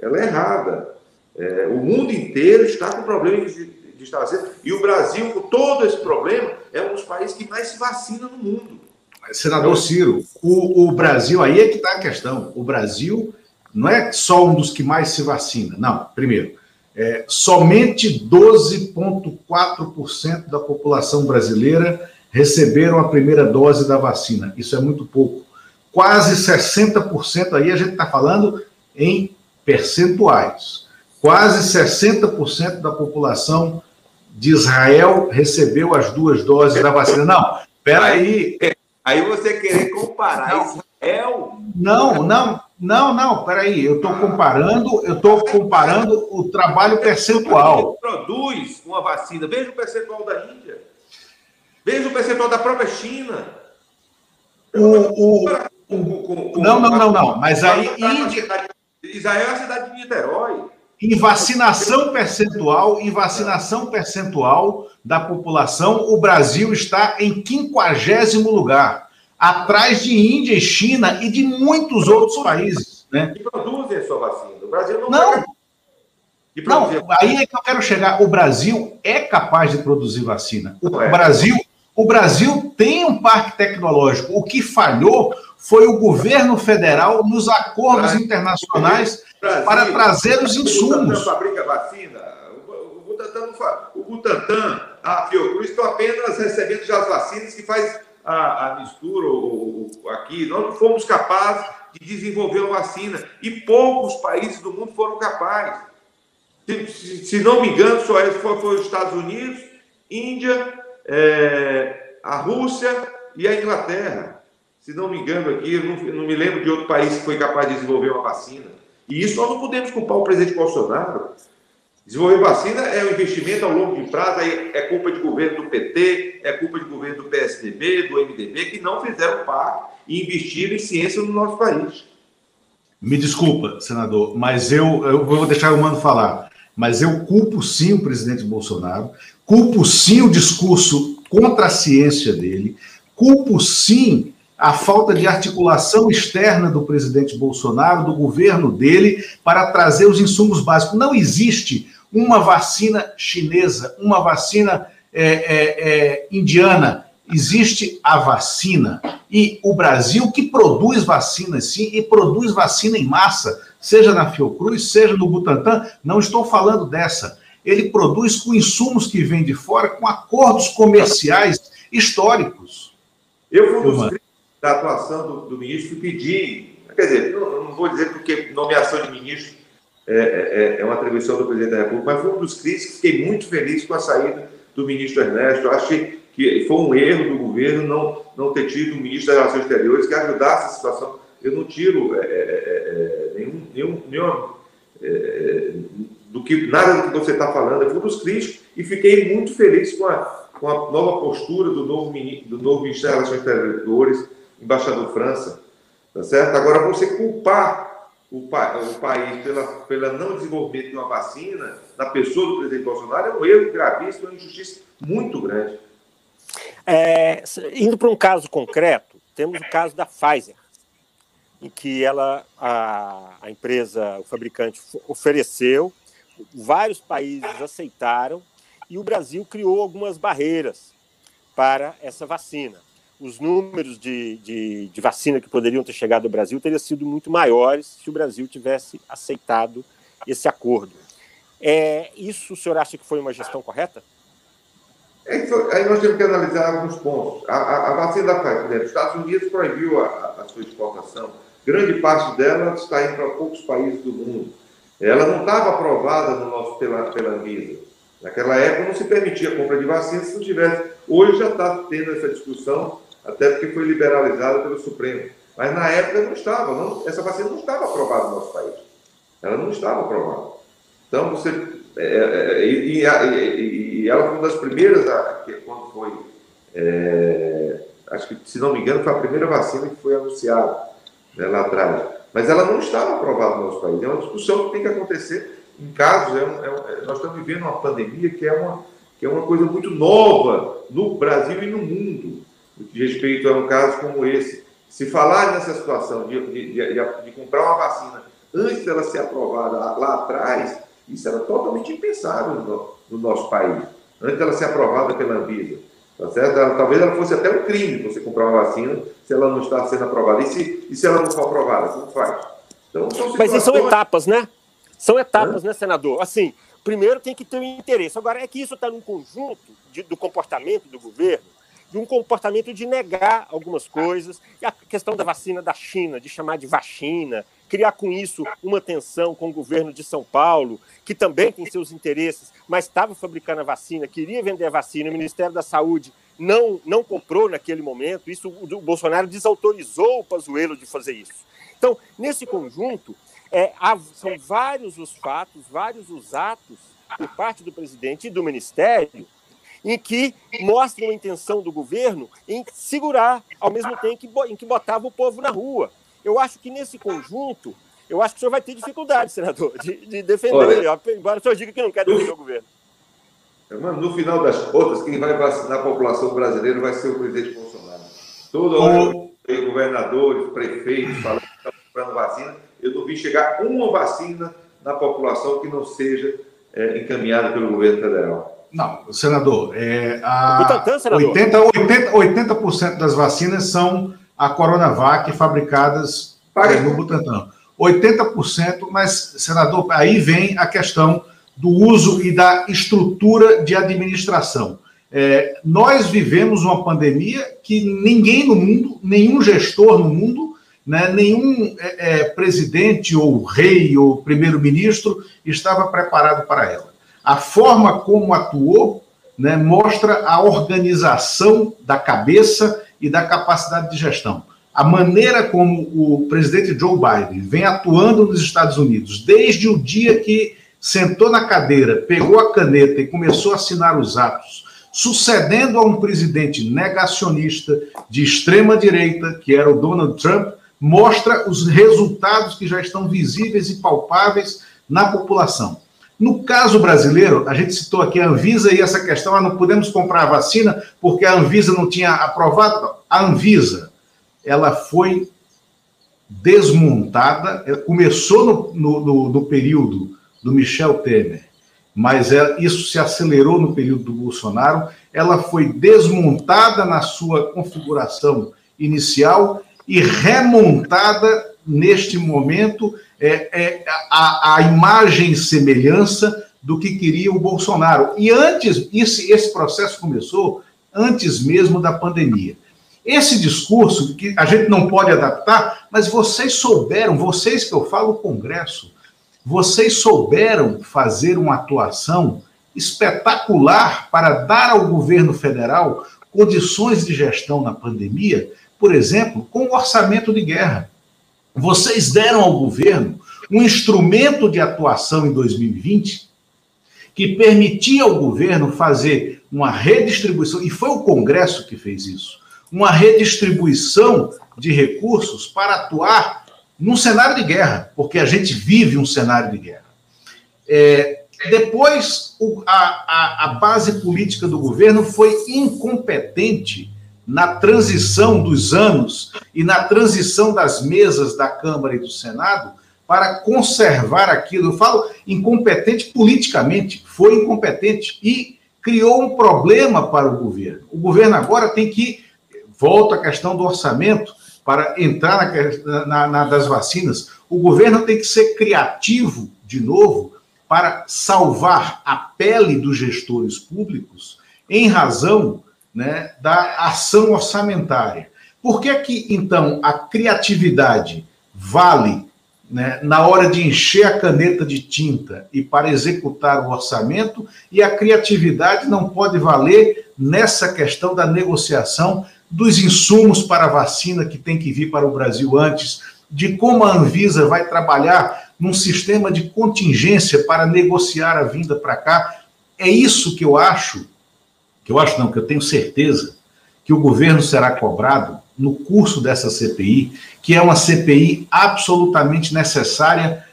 [SPEAKER 2] Ela é errada. É, o mundo inteiro está com problema de, de estar vacina. E o Brasil, com todo esse problema, é um dos países que mais se vacina no mundo.
[SPEAKER 1] Senador Ciro, o, o Brasil, aí é que está a questão. O Brasil não é só um dos que mais se vacina. Não, primeiro, é, somente 12,4% da população brasileira receberam a primeira dose da vacina. Isso é muito pouco quase 60% aí a gente está falando em percentuais. Quase 60% da população de Israel recebeu as duas doses da vacina. Não, peraí.
[SPEAKER 2] Aí você querer comparar
[SPEAKER 1] não, Israel. Não, não, não, não, peraí. Eu estou comparando, eu estou comparando o trabalho percentual.
[SPEAKER 2] Produz uma vacina. Veja o percentual da Índia. Veja o percentual da própria China.
[SPEAKER 1] O, o, não, não, não, não. Mas aí. Índia...
[SPEAKER 2] Israel é a cidade de Niterói.
[SPEAKER 1] Em vacinação percentual, em vacinação percentual da população, o Brasil está em quinquagésimo lugar, atrás de Índia e China e de muitos outros países. Né?
[SPEAKER 2] Que produzem a sua vacina. O Brasil não.
[SPEAKER 1] Não, não, aí é que eu quero chegar. O Brasil é capaz de produzir vacina. O é. Brasil, o Brasil tem um parque tecnológico. O que falhou foi o governo federal nos acordos Brasil, internacionais Brasil, para trazer os insumos.
[SPEAKER 2] O fabrica vacina, o Butantan, o Butantan, a Fiocruz estão apenas recebendo já as vacinas que faz a, a mistura o, o, aqui. Nós não fomos capazes de desenvolver uma vacina e poucos países do mundo foram capazes. Se, se, se não me engano, só foi, foi os Estados Unidos, Índia, é, a Rússia e a Inglaterra. Se não me engano aqui, eu não, não, me lembro de outro país que foi capaz de desenvolver uma vacina. E isso nós não podemos culpar o presidente Bolsonaro. Desenvolver vacina é um investimento ao longo de prazo, é culpa de governo do PT, é culpa de governo do PSDB, do MDB, que não fizeram par e investiram em ciência no nosso país.
[SPEAKER 1] Me desculpa, senador, mas eu, eu vou deixar o Mano falar. Mas eu culpo sim o presidente Bolsonaro, culpo sim o discurso contra a ciência dele, culpo sim a falta de articulação externa do presidente Bolsonaro, do governo dele, para trazer os insumos básicos. Não existe uma vacina chinesa, uma vacina é, é, é, indiana. Existe a vacina. E o Brasil, que produz vacinas, sim, e produz vacina em massa, seja na Fiocruz, seja no Butantan, não estou falando dessa. Ele produz com insumos que vêm de fora, com acordos comerciais históricos.
[SPEAKER 2] Eu fui um dos críticos da atuação do, do ministro e pedi, quer dizer, não, não, vou dizer porque nomeação de ministro é, é, é, uma atribuição do presidente da República, mas fui um dos críticos, fiquei muito feliz com a saída do ministro Ernesto. Achei que foi um erro do governo não, não ter tido um ministro das Relações Exteriores que ajudasse a situação. Eu não tiro é, é, é, é nenhum, nenhum, nenhum do que, nada do que você está falando. Eu fui um dos críticos e fiquei muito feliz com a, com a nova postura do novo, do novo Ministério das Relações Exteriores, embaixador França, tá certo? Agora, você culpar o, pa, o país pela, pela não desenvolvimento de uma vacina na pessoa do presidente Bolsonaro é um erro gravíssimo, é uma injustiça muito grande.
[SPEAKER 3] É, indo para um caso concreto, temos o caso da Pfizer, em que ela, a, a empresa, o fabricante ofereceu, vários países aceitaram e o Brasil criou algumas barreiras para essa vacina. Os números de, de, de, vacina que poderiam ter chegado ao Brasil teriam sido muito maiores se o Brasil tivesse aceitado esse acordo. É, isso o senhor acha que foi uma gestão correta?
[SPEAKER 2] É, aí nós temos que analisar alguns pontos. A, a, a vacina da Pfizer, os Estados Unidos proibiu a, a, sua exportação. Grande parte dela está indo para poucos países do mundo. Ela não estava aprovada no nosso, pela, pela Anvisa. Naquela época não se permitia a compra de vacina se não tivesse. Hoje já está tendo essa discussão, até porque foi liberalizada pelo Supremo. Mas na época não estava, não, essa vacina não estava aprovada no nosso país. Ela não estava aprovada. Então você. É, é, é e, e, e, ela foi uma das primeiras, a, que, quando foi. É, acho que, se não me engano, foi a primeira vacina que foi anunciada né, lá atrás. Mas ela não estava aprovada no nosso país. É uma discussão que tem que acontecer em casos, é um, é nós estamos vivendo uma pandemia que é uma, que é uma coisa muito nova no Brasil e no mundo, de respeito a um caso como esse. Se falar nessa situação de, de, de, de comprar uma vacina antes dela ser aprovada lá atrás, isso era totalmente impensável no, no nosso país, antes dela ser aprovada pela Anvisa. Tá certo? Ela, talvez ela fosse até um crime você comprar uma vacina se ela não está sendo aprovada. E se, e se ela não for aprovada, como faz?
[SPEAKER 3] Então, Mas isso são etapas, né? São etapas, né, senador? Assim, primeiro tem que ter um interesse. Agora, é que isso está num conjunto de, do comportamento do governo, de um comportamento de negar algumas coisas, e a questão da vacina da China, de chamar de vacina, criar com isso uma tensão com o governo de São Paulo, que também tem seus interesses, mas estava fabricando a vacina, queria vender a vacina, o Ministério da Saúde não, não comprou naquele momento, isso o Bolsonaro desautorizou o Pazuello de fazer isso. Então, nesse conjunto, é, há, são vários os fatos, vários os atos por parte do presidente e do ministério em que mostram a intenção do governo em segurar, ao mesmo tempo que, em que botava o povo na rua. Eu acho que nesse conjunto, eu acho que o senhor vai ter dificuldade, senador, de, de defender, Olha, embora o senhor diga que não quer defender o governo.
[SPEAKER 2] No final das contas, quem vai vacinar a população brasileira vai ser o presidente Bolsonaro. Toda hora tem governadores, prefeitos falando que estão comprando vacina eu não vi chegar uma vacina na população que não seja é, encaminhada pelo governo federal.
[SPEAKER 1] Não, senador, é, a Butantan, senador. 80, 80, 80% das vacinas são a Coronavac fabricadas Paga. no Butantan. 80%, mas, senador, aí vem a questão do uso e da estrutura de administração. É, nós vivemos uma pandemia que ninguém no mundo, nenhum gestor no mundo, né, nenhum é, é, presidente ou rei ou primeiro-ministro estava preparado para ela. A forma como atuou né, mostra a organização da cabeça e da capacidade de gestão. A maneira como o presidente Joe Biden vem atuando nos Estados Unidos, desde o dia que sentou na cadeira, pegou a caneta e começou a assinar os atos, sucedendo a um presidente negacionista de extrema direita, que era o Donald Trump, mostra os resultados que já estão visíveis e palpáveis na população. No caso brasileiro, a gente citou aqui a Anvisa e essa questão, ah, não podemos comprar a vacina porque a Anvisa não tinha aprovado. A Anvisa ela foi desmontada, começou no, no, no período do Michel Temer, mas é, isso se acelerou no período do Bolsonaro, ela foi desmontada na sua configuração inicial e remontada neste momento é, é a, a, imagem e semelhança do que queria o Bolsonaro. E antes, esse, esse processo começou antes mesmo da pandemia. Esse discurso, que a gente não pode adaptar, mas vocês souberam, vocês que eu falo, o Congresso, vocês souberam fazer uma atuação espetacular para dar ao governo federal condições de gestão na pandemia, por exemplo, com orçamento de guerra. Vocês deram ao governo um instrumento de atuação em 2020 que permitia ao governo fazer uma redistribuição, e foi o Congresso que fez isso, uma redistribuição de recursos para atuar num cenário de guerra, porque a gente vive um cenário de guerra. É, depois, o, a, a, a base política do governo foi incompetente na transição dos anos e na transição das mesas da Câmara e do Senado para conservar aquilo. Eu falo incompetente politicamente, foi incompetente e criou um problema para o governo. O governo agora tem que, volta à questão do orçamento, para entrar na, na, na das vacinas, o governo tem que ser criativo de novo para salvar a pele dos gestores públicos em razão né, da ação orçamentária. Por que que, então, a criatividade vale né, na hora de encher a caneta de tinta e para executar o orçamento, e a criatividade não pode valer nessa questão da negociação dos insumos para a vacina que tem que vir para o Brasil antes, de como a Anvisa vai trabalhar num sistema de contingência para negociar a vinda para cá. É isso que eu acho que eu acho não, que eu tenho certeza que o governo será cobrado no curso dessa CPI, que é uma CPI absolutamente necessária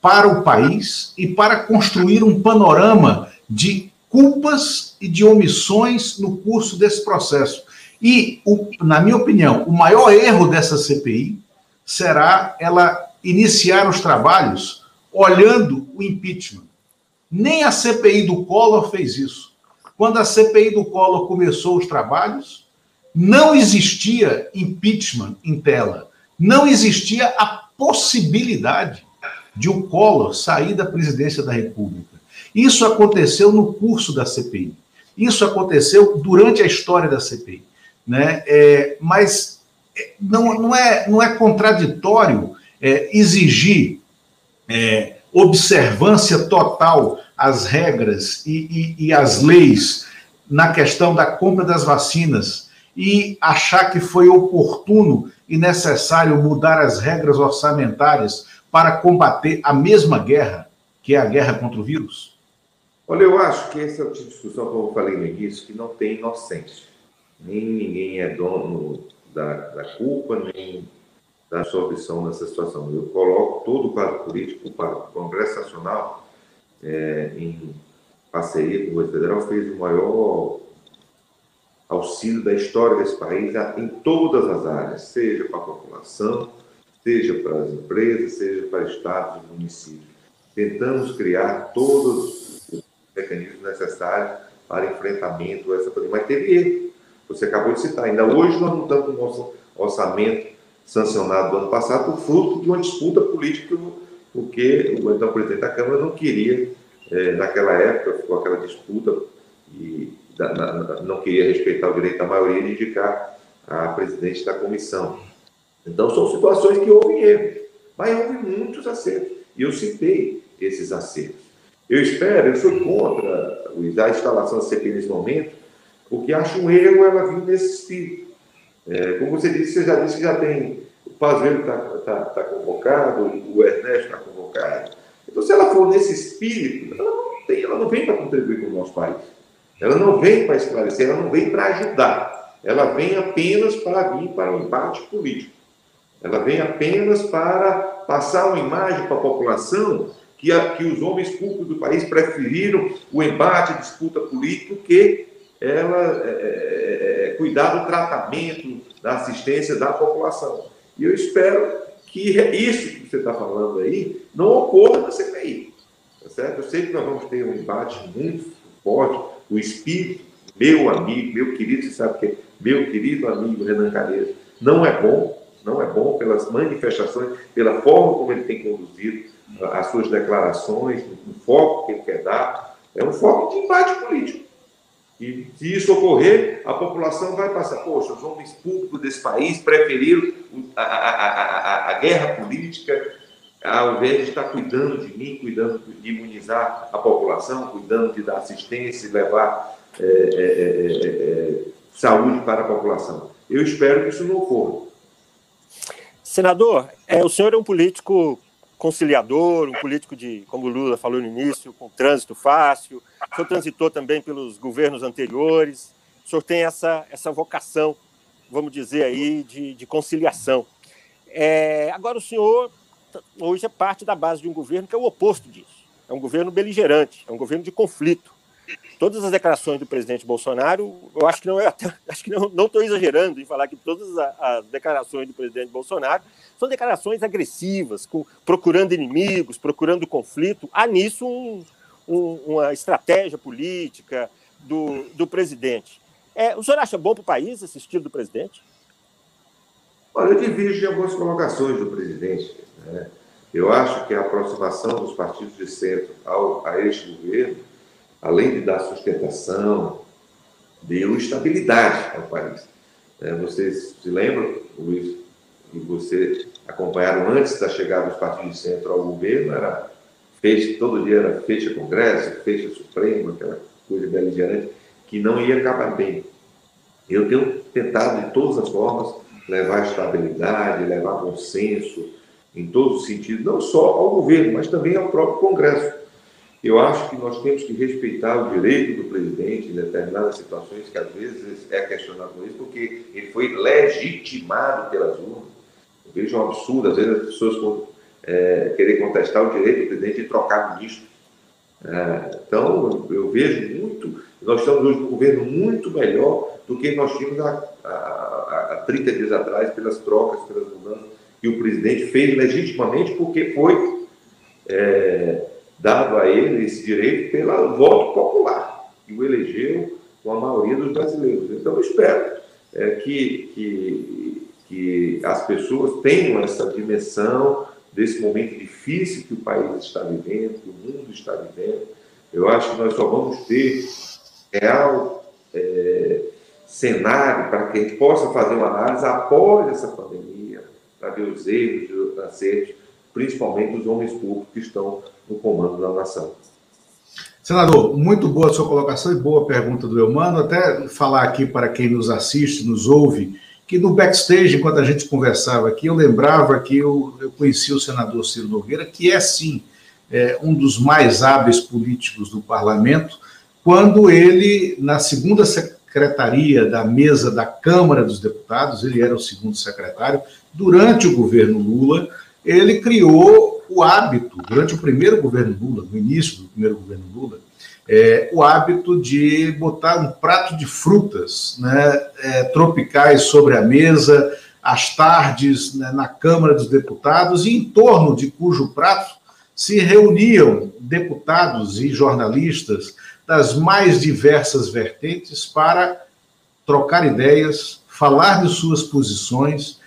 [SPEAKER 1] para o país e para construir um panorama de culpas e de omissões no curso desse processo. E, o, na minha opinião, o maior erro dessa CPI será ela iniciar os trabalhos olhando o impeachment. Nem a CPI do Collor fez isso. Quando a CPI do Collor começou os trabalhos, não existia impeachment em tela. Não existia a possibilidade de o Collor sair da presidência da República. Isso aconteceu no curso da CPI. Isso aconteceu durante a história da CPI. Né? É, mas é, não, não, é, não é contraditório é, exigir é, observância total às regras e, e, e às leis na questão da compra das vacinas e achar que foi oportuno e necessário mudar as regras orçamentárias para combater a mesma guerra, que é a guerra contra o vírus?
[SPEAKER 2] Olha, eu acho que essa é tipo discussão, como eu falei no início, que não tem inocência. Nem ninguém é dono da, da culpa, nem da absorção nessa situação. Eu coloco todo o quadro político o Congresso Nacional, é, em parceria com o governo federal, fez o maior auxílio da história desse país em todas as áreas, seja para a população, seja para as empresas, seja para estados e municípios. Tentamos criar todos os mecanismos necessários para enfrentamento a essa pandemia. Mas teve erro. Você acabou de citar. Ainda hoje nós não estamos com o nosso orçamento sancionado do ano passado por fruto de uma disputa política, porque o então presidente da Câmara não queria, é, naquela época, ficou aquela disputa e da, na, não queria respeitar o direito da maioria de indicar a presidente da comissão. Então, são situações que houve erro, mas houve muitos acertos. E eu citei esses acertos. Eu espero, eu sou contra a instalação da CPI nesse momento, porque acho um erro ela vir nesse espírito. É, como você disse, você já disse que já tem. Pazuello está tá, tá convocado, o Ernesto está convocado. Então, se ela for nesse espírito, ela não, tem, ela não vem para contribuir com o nosso país. Ela não vem para esclarecer, ela não vem para ajudar. Ela vem apenas para vir para um embate político. Ela vem apenas para passar uma imagem para a população que, a, que os homens públicos do país preferiram o embate, disputa política, que ela é, é, é, cuidar do tratamento, da assistência da população. E eu espero que isso que você está falando aí não ocorra na CPI. Tá certo? Eu sei que nós vamos ter um embate muito forte, o espírito, meu amigo, meu querido, você sabe que é meu querido amigo Renan Calheiros, não é bom, não é bom pelas manifestações, pela forma como ele tem conduzido as suas declarações, o foco que ele quer dar, é um foco de embate político. Se isso ocorrer, a população vai passar, poxa, os homens públicos desse país preferiram a, a, a, a guerra política ao invés de estar cuidando de mim, cuidando de imunizar a população, cuidando de dar assistência e levar é, é, é saúde para a população. Eu espero que isso não ocorra.
[SPEAKER 3] Senador, é, o senhor é um político conciliador, um político de, como o Lula falou no início, com trânsito fácil. O senhor transitou também pelos governos anteriores. O senhor tem essa, essa vocação, vamos dizer aí, de, de conciliação. É, agora, o senhor hoje é parte da base de um governo que é o oposto disso. É um governo beligerante, é um governo de conflito todas as declarações do presidente Bolsonaro, eu acho que não é acho que não estou exagerando em falar que todas as declarações do presidente Bolsonaro são declarações agressivas, com, procurando inimigos, procurando conflito. Há nisso um, um, uma estratégia política do, do presidente. É, o senhor acha bom para o país esse estilo do presidente?
[SPEAKER 2] Olha, eu divido algumas colocações do presidente. Né? Eu acho que a aproximação dos partidos de centro ao, a este governo além de dar sustentação, deu estabilidade ao país. É, vocês se lembram, Luiz, e você acompanharam antes da chegada dos partidos de centro ao governo, era fecha, todo dia era fecha Congresso, fecha Supremo, aquela coisa beligerante, que não ia acabar bem. Eu tenho tentado, de todas as formas, levar estabilidade, levar consenso, em todos os sentidos, não só ao governo, mas também ao próprio Congresso. Eu acho que nós temos que respeitar o direito do presidente em determinadas situações, que às vezes é questionado por isso, porque ele foi legitimado pelas urnas. Eu vejo um absurdo, às vezes, as pessoas é, querer contestar o direito do presidente de trocar ministro. É, então, eu vejo muito, nós estamos hoje num governo muito melhor do que nós tínhamos há, há, há 30 dias atrás, pelas trocas, pelas mudanças que o presidente fez legitimamente, porque foi. É, dado a ele esse direito pelo voto popular, que o elegeu com a maioria dos brasileiros. Então, eu espero é, que, que, que as pessoas tenham essa dimensão desse momento difícil que o país está vivendo, que o mundo está vivendo. Eu acho que nós só vamos ter real é, cenário para que a gente possa fazer uma análise após essa pandemia, para ver os erros os acertos, principalmente dos homens públicos que estão no comando da nação.
[SPEAKER 1] Senador, muito boa a sua colocação e boa pergunta do Eumano. Até falar aqui para quem nos assiste, nos ouve, que no backstage, enquanto a gente conversava aqui, eu lembrava que eu, eu conheci o senador Ciro Nogueira, que é, sim, é, um dos mais hábeis políticos do parlamento, quando ele, na segunda secretaria da mesa da Câmara dos Deputados, ele era o segundo secretário, durante o governo Lula, ele criou o hábito, durante o primeiro governo Lula, no início do primeiro governo Lula, é, o hábito de botar um prato de frutas né, é, tropicais sobre a mesa, às tardes, né, na Câmara dos Deputados, e em torno de cujo prato se reuniam deputados e jornalistas das mais diversas vertentes para trocar ideias, falar de suas posições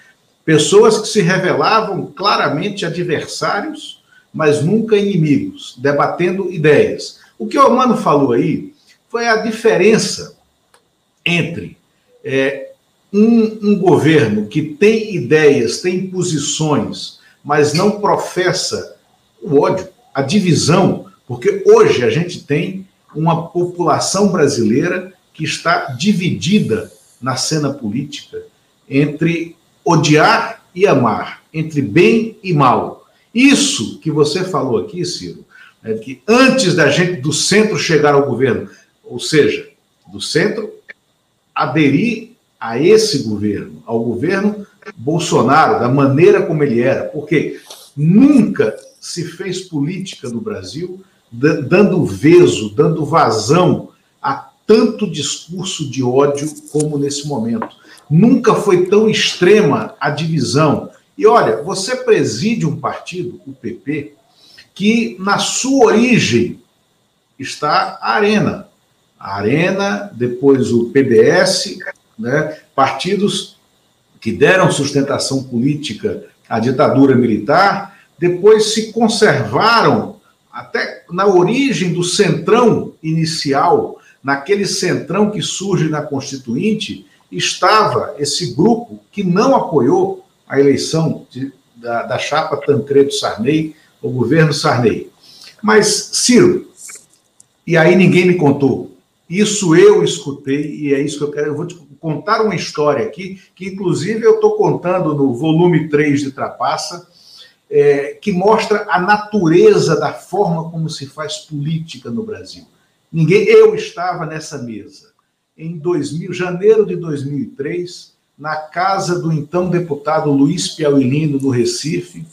[SPEAKER 1] Pessoas que se revelavam claramente adversários, mas nunca inimigos, debatendo ideias. O que o Mano falou aí foi a diferença entre é, um, um governo que tem ideias, tem posições, mas não professa o ódio, a divisão, porque hoje a gente tem uma população brasileira que está dividida na cena política entre odiar e amar, entre bem e mal. Isso que você falou aqui, Ciro, é que antes da gente do centro chegar ao governo, ou seja, do centro aderir a esse governo, ao governo Bolsonaro, da maneira como ele era, porque nunca se fez política no Brasil dando veso, dando vazão a tanto discurso de ódio como nesse momento. Nunca foi tão extrema a divisão. E olha, você preside um partido, o PP, que na sua origem está a Arena. A Arena, depois o PDS, né, partidos que deram sustentação política à ditadura militar, depois se conservaram até na origem do centrão inicial, naquele centrão que surge na Constituinte, estava esse grupo que não apoiou a eleição de, da, da chapa Tancredo Sarney, o governo Sarney. Mas, Ciro, e aí ninguém me contou. Isso eu escutei e é isso que eu quero. Eu vou te contar uma história aqui, que inclusive eu estou contando no volume 3 de Trapaça, é, que mostra a natureza da forma como se faz política no Brasil. Ninguém, eu estava nessa mesa em 2000, janeiro de 2003, na casa do então deputado Luiz Piauilino, no Recife,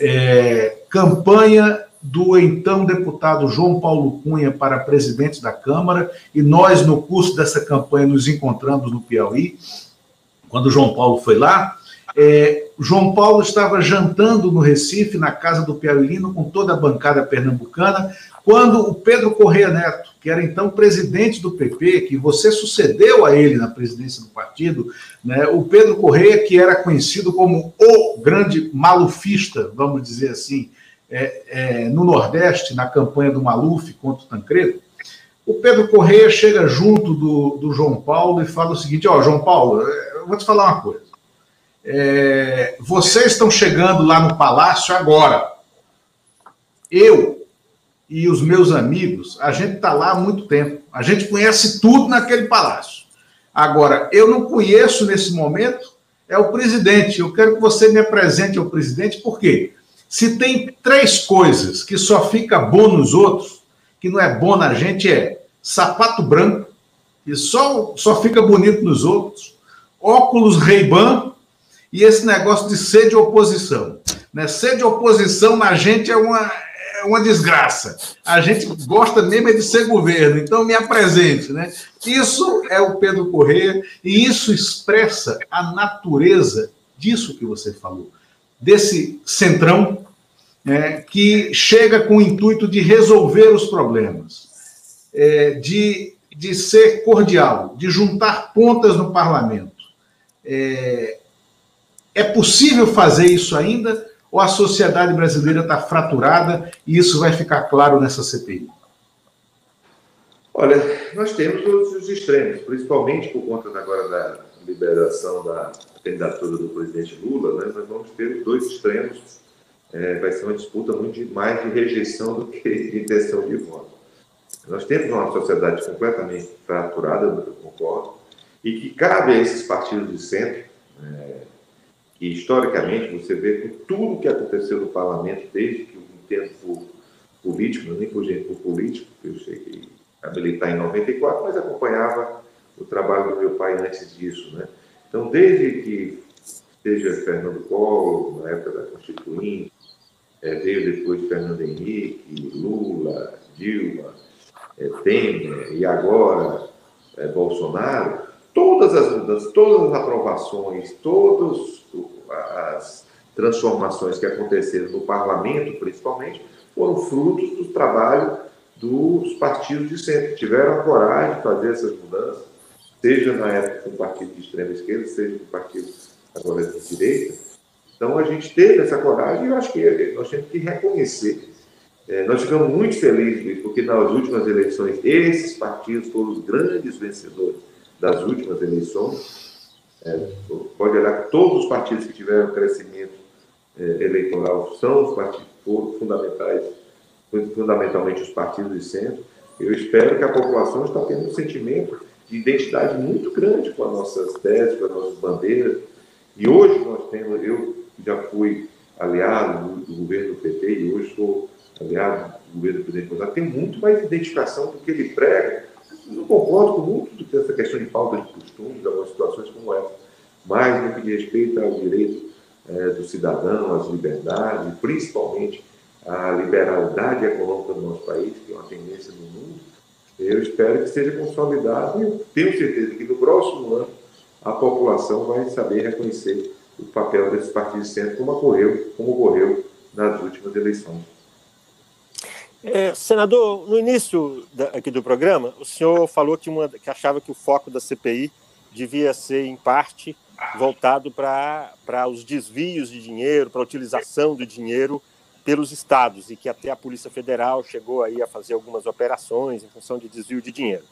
[SPEAKER 1] é, campanha do então deputado João Paulo Cunha para presidente da Câmara, e nós, no curso dessa campanha, nos encontramos no Piauí, quando João Paulo foi lá. É, João Paulo estava jantando no Recife, na casa do Piauilino, com toda a bancada pernambucana, quando o Pedro Correia Neto, que era então presidente do PP, que você sucedeu a ele na presidência do partido, né, o Pedro Correia, que era conhecido como o grande malufista, vamos dizer assim, é, é, no Nordeste, na campanha do Maluf contra o Tancredo, o Pedro Correia chega junto do, do João Paulo e fala o seguinte: Ó, João Paulo, eu vou te falar uma coisa. É, vocês estão chegando lá no palácio agora. Eu e os meus amigos, a gente está lá há muito tempo. A gente conhece tudo naquele palácio. Agora, eu não conheço nesse momento é o presidente. Eu quero que você me apresente ao presidente, por quê? Se tem três coisas que só fica bom nos outros, que não é bom na gente, é sapato branco, que só, só fica bonito nos outros, óculos Ray-Ban e esse negócio de ser de oposição. Né? Ser de oposição na gente é uma, é uma desgraça. A gente gosta mesmo é de ser governo, então me apresente. Né? Isso é o Pedro Corrêa e isso expressa a natureza disso que você falou desse centrão é, que chega com o intuito de resolver os problemas, é, de, de ser cordial, de juntar pontas no parlamento. É, é possível fazer isso ainda ou a sociedade brasileira está fraturada e isso vai ficar claro nessa CPI?
[SPEAKER 2] Olha, nós temos os extremos, principalmente por conta agora da liberação da candidatura do presidente Lula, né, nós vamos ter os dois extremos. É, vai ser uma disputa muito mais de rejeição do que de intenção de voto. Nós temos uma sociedade completamente fraturada, eu concordo, e que cabe a esses partidos de centro, é, que historicamente você vê com tudo que aconteceu no parlamento, desde que eu entendo por político, nem por por político, eu cheguei a militar em 94, mas acompanhava o trabalho do meu pai antes disso, né? Então, desde que seja Fernando Collor, na época da Constituinte, é, veio depois Fernando Henrique, Lula, Dilma, é, Temer e agora é, Bolsonaro, todas as mudanças, todas as aprovações, todas as transformações que aconteceram no parlamento, principalmente, foram frutos do trabalho dos partidos de centro, tiveram a coragem de fazer essas mudanças, seja na época com o partido de extrema esquerda, seja com o partido agora de direita. Então a gente teve essa coragem e eu acho que nós temos que reconhecer. É, nós ficamos muito felizes porque nas últimas eleições esses partidos foram os grandes vencedores das últimas eleições. É, pode olhar que todos os partidos que tiveram crescimento é, eleitoral são os partidos fundamentais, fundamentalmente os partidos de centro. Eu espero que a população está tendo um sentimento de identidade muito grande com as nossas teses, com as nossas bandeiras. E hoje nós temos, eu já fui aliado do, do governo do PT e hoje sou aliado do governo do presidente Bolsonaro, tem muito mais identificação do que ele prega. Eu concordo com muito dessa questão de falta de costumes, algumas situações como essa, mas no que diz respeito ao direito é, do cidadão, às liberdades, principalmente a liberalidade econômica do nosso país, que é uma tendência no mundo, Eu espero que seja consolidado e tenho certeza que no próximo ano a população vai saber reconhecer o papel desse partido de centro, como ocorreu, como ocorreu nas últimas eleições.
[SPEAKER 3] É, senador, no início da, aqui do programa, o senhor falou que, uma, que achava que o foco da CPI devia ser, em parte, voltado para os desvios de dinheiro, para a utilização do dinheiro pelos estados, e que até a Polícia Federal chegou aí a fazer algumas operações em função de desvio de dinheiro.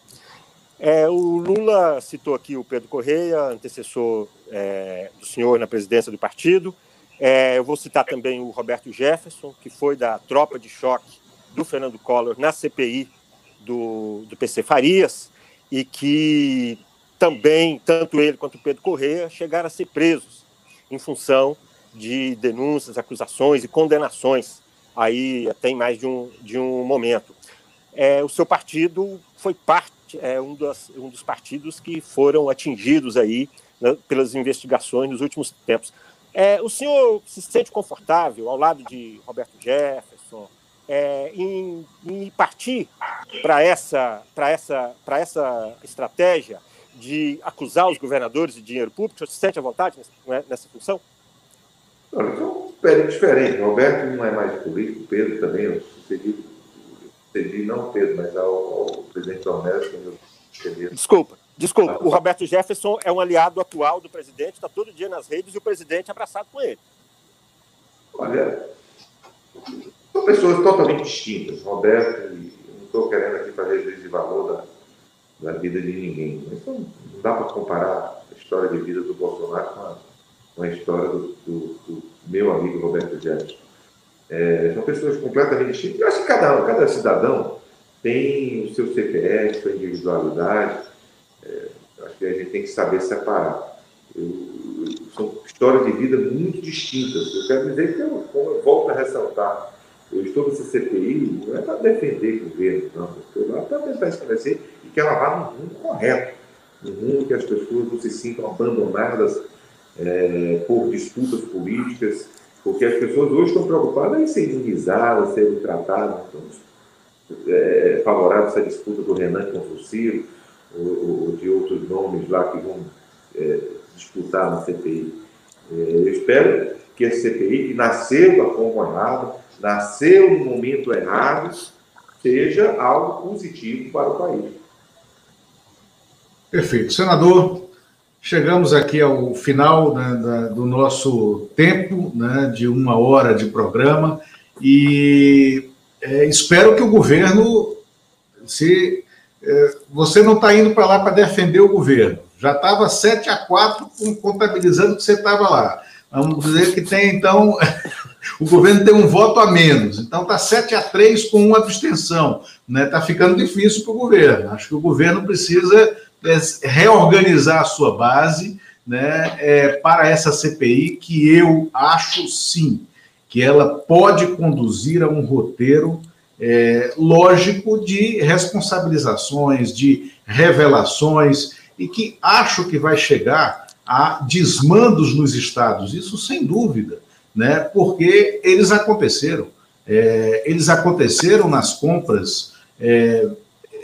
[SPEAKER 3] É, o Lula citou aqui o Pedro Correia, antecessor é, do senhor na presidência do partido. É, eu vou citar também o Roberto Jefferson, que foi da tropa de choque do Fernando Collor na CPI do, do PC Farias, e que também, tanto ele quanto o Pedro Correia, chegaram a ser presos em função de denúncias, acusações e condenações aí até em mais de um, de um momento. É, o seu partido foi parte, é, um, dos, um dos partidos que foram atingidos aí né, pelas investigações nos últimos tempos. É, o senhor se sente confortável ao lado de Roberto Jefferson é, em, em partir para essa, essa, essa estratégia de acusar os governadores de dinheiro público? Você se sente à vontade nessa, nessa função?
[SPEAKER 2] São um diferente. Roberto não é mais político, Pedro também, eu sucedi, sucedi não Pedro, mas ao, ao presidente Dornelles.
[SPEAKER 3] Desculpa, desculpa. Ah, o Roberto Jefferson é um aliado atual do presidente, está todo dia nas redes e o presidente é abraçado com ele.
[SPEAKER 2] Olha, são pessoas totalmente distintas. Roberto, não estou querendo aqui fazer juízo de valor da, da vida de ninguém, mas não, dá para comparar a história de vida do Bolsonaro com a com a história do, do, do meu amigo Roberto Jefferson. É, são pessoas completamente distintas. Eu acho que cada, cada cidadão tem o seu CPF, sua individualidade. É, acho que a gente tem que saber separar. Eu, são histórias de vida muito distintas. Eu quero dizer que, eu, eu volto a ressaltar, eu estou nessa CPI não é para defender o governo, não. Eu estou lá para tentar esclarecer e que ela vá no rumo correto, no rumo que as pessoas não se sintam abandonadas é, por disputas políticas, porque as pessoas hoje estão preocupadas em ser imunizadas, serem tratadas, então, é, favoráveis a essa disputa do Renan com o Ciro, ou, ou, de outros nomes lá que vão é, disputar na CPI. É, eu espero que a CPI, que nasceu da forma errada, nasceu no momento errado, seja algo positivo para o país.
[SPEAKER 1] Perfeito. Senador, Chegamos aqui ao final né, da, do nosso tempo, né, de uma hora de programa, e é, espero que o governo, se é, você não está indo para lá para defender o governo, já estava 7 a 4 contabilizando que você estava lá. Vamos dizer que tem, então, o governo tem um voto a menos. Então, está 7 a 3 com uma abstenção. Está né? Tá ficando difícil para o governo. Acho que o governo precisa é, reorganizar a sua base né, é, para essa CPI, que eu acho sim que ela pode conduzir a um roteiro é, lógico de responsabilizações, de revelações, e que acho que vai chegar a desmandos nos estados, isso sem dúvida, né, porque eles aconteceram. É, eles aconteceram nas compras é,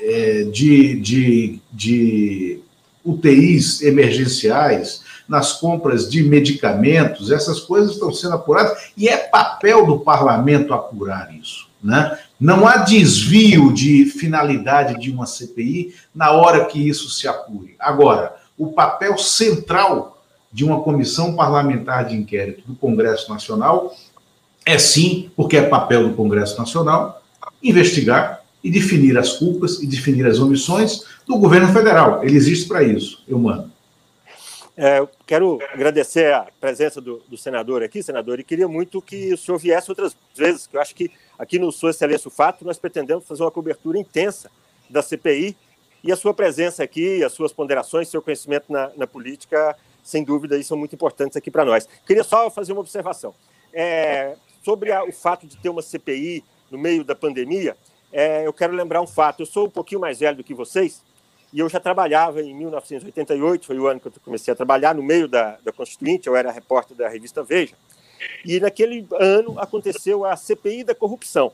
[SPEAKER 1] é, de, de, de UTIs emergenciais, nas compras de medicamentos, essas coisas estão sendo apuradas e é papel do parlamento apurar isso. Né? Não há desvio de finalidade de uma CPI na hora que isso se apure. Agora, o papel central de uma comissão parlamentar de inquérito do Congresso Nacional é sim, porque é papel do Congresso Nacional, investigar e definir as culpas e definir as omissões do governo federal. Ele existe para isso, eu mando.
[SPEAKER 3] É, eu quero agradecer a presença do, do, senador aqui, senador, e queria muito que o senhor viesse outras vezes, que eu acho que aqui no Sua Excelência o Fato nós pretendemos fazer uma cobertura intensa da CPI e a sua presença aqui, as suas ponderações, seu conhecimento na, na política, sem dúvida, são muito importantes aqui para nós. Queria só fazer uma observação. É, sobre a, o fato de ter uma CPI no meio da pandemia, é, eu quero lembrar um fato. Eu sou um pouquinho mais velho do que vocês e eu já trabalhava em 1988, foi o ano que eu comecei a trabalhar, no meio da, da Constituinte, eu era repórter da revista Veja. E naquele ano aconteceu a CPI da corrupção.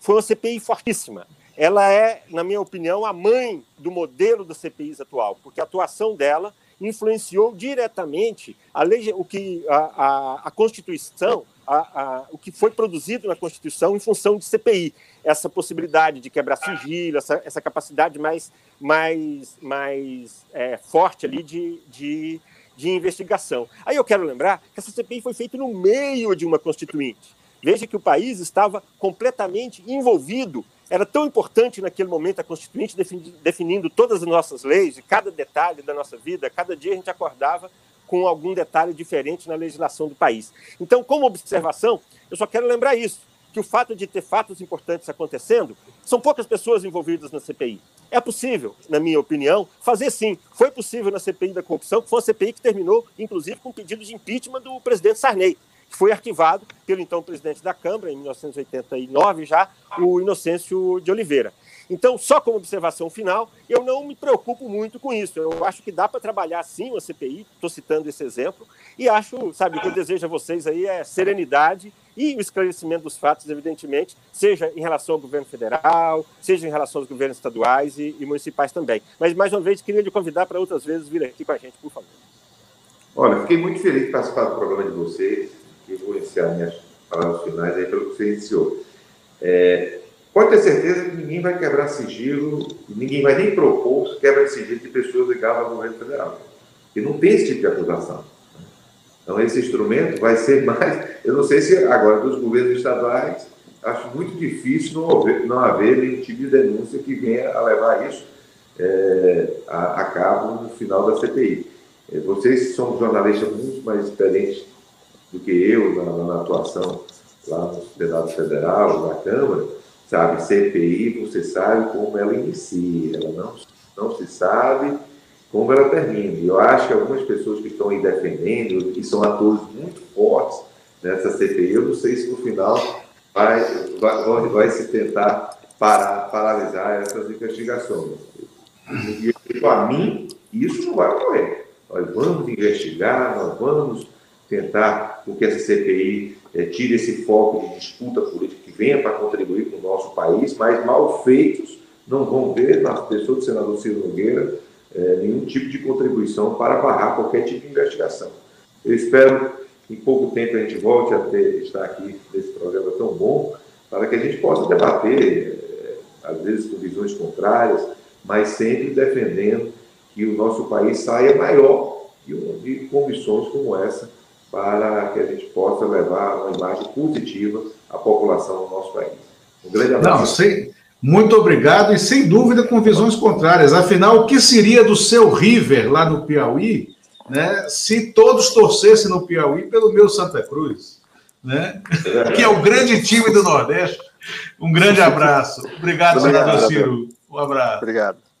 [SPEAKER 3] Foi uma CPI fortíssima. ela é, na minha opinião, a mãe do modelo das CPIs atual, porque a atuação dela influenciou diretamente a lei, o que a, a, a Constituição, a, o que foi produzido na Constituição em função de CPI, essa possibilidade de quebrar sigilo, essa, essa capacidade mais, mais, mais é, forte ali de, de, de investigação. Aí eu quero lembrar que essa CPI foi feita no meio de uma Constituinte. Veja que o país estava completamente envolvido era tão importante naquele momento a Constituinte definindo todas as nossas leis, e cada detalhe da nossa vida, cada dia a gente acordava com algum detalhe diferente na legislação do país. Então, como observação, eu só quero lembrar isso, que o fato de ter fatos importantes acontecendo, são poucas pessoas envolvidas na CPI. É possível, na minha opinião, fazer sim. Foi possível na CPI da corrupção, que foi uma CPI que terminou, inclusive, com pedido de impeachment do presidente Sarney foi arquivado pelo então presidente da Câmara, em 1989 já, o Inocêncio de Oliveira. Então, só como observação final, eu não me preocupo muito com isso. Eu acho que dá para trabalhar sim uma CPI, estou citando esse exemplo, e acho, sabe, o que eu desejo a vocês aí é serenidade e o esclarecimento dos fatos, evidentemente, seja em relação ao governo federal, seja em relação aos governos estaduais e, e municipais também. Mas, mais uma vez, queria lhe convidar para outras vezes vir aqui com a gente, por favor.
[SPEAKER 2] Olha, fiquei muito feliz de participar do programa de vocês que vou iniciar minhas palavras finais aí pelo que você iniciou. É, pode ter certeza que ninguém vai quebrar sigilo, ninguém vai nem propor quebra de sigilo de pessoas ligadas ao governo federal. E não tem esse tipo de acusação. Então, esse instrumento vai ser mais. Eu não sei se agora dos governos estaduais, acho muito difícil não haver, não haver nenhum tipo de denúncia que venha a levar isso é, a, a, cabo no final da CPI. É, vocês são jornalistas muito mais experientes do que eu na, na atuação lá no Senado Federal, na Câmara, sabe? CPI, você sabe como ela inicia, ela não, não se sabe como ela termina. E eu acho que algumas pessoas que estão aí defendendo, que são atores muito fortes nessa CPI, eu não sei se no final vai, vai, vai se tentar parar, paralisar essas investigações. E para mim, isso não vai ocorrer. Nós vamos investigar, nós vamos tentar com que essa CPI é, tire esse foco de disputa política que venha para contribuir com o nosso país, mas mal feitos não vão ver na pessoa do senador Ciro Nogueira é, nenhum tipo de contribuição para barrar qualquer tipo de investigação. Eu espero que em pouco tempo a gente volte a ter, estar aqui nesse programa tão bom, para que a gente possa debater, é, às vezes com visões contrárias, mas sempre defendendo que o nosso país saia maior de, de comissões como essa para que a gente possa levar uma imagem positiva à população do nosso país. Um grande abraço.
[SPEAKER 1] Não, sei. Muito obrigado e sem dúvida com visões contrárias. Afinal, o que seria do seu River lá no Piauí, né, se todos torcessem no Piauí pelo meu Santa Cruz, né? É que é o grande time do Nordeste. Um grande abraço. Obrigado, obrigado senador Ciro. Um abraço.
[SPEAKER 3] Obrigado.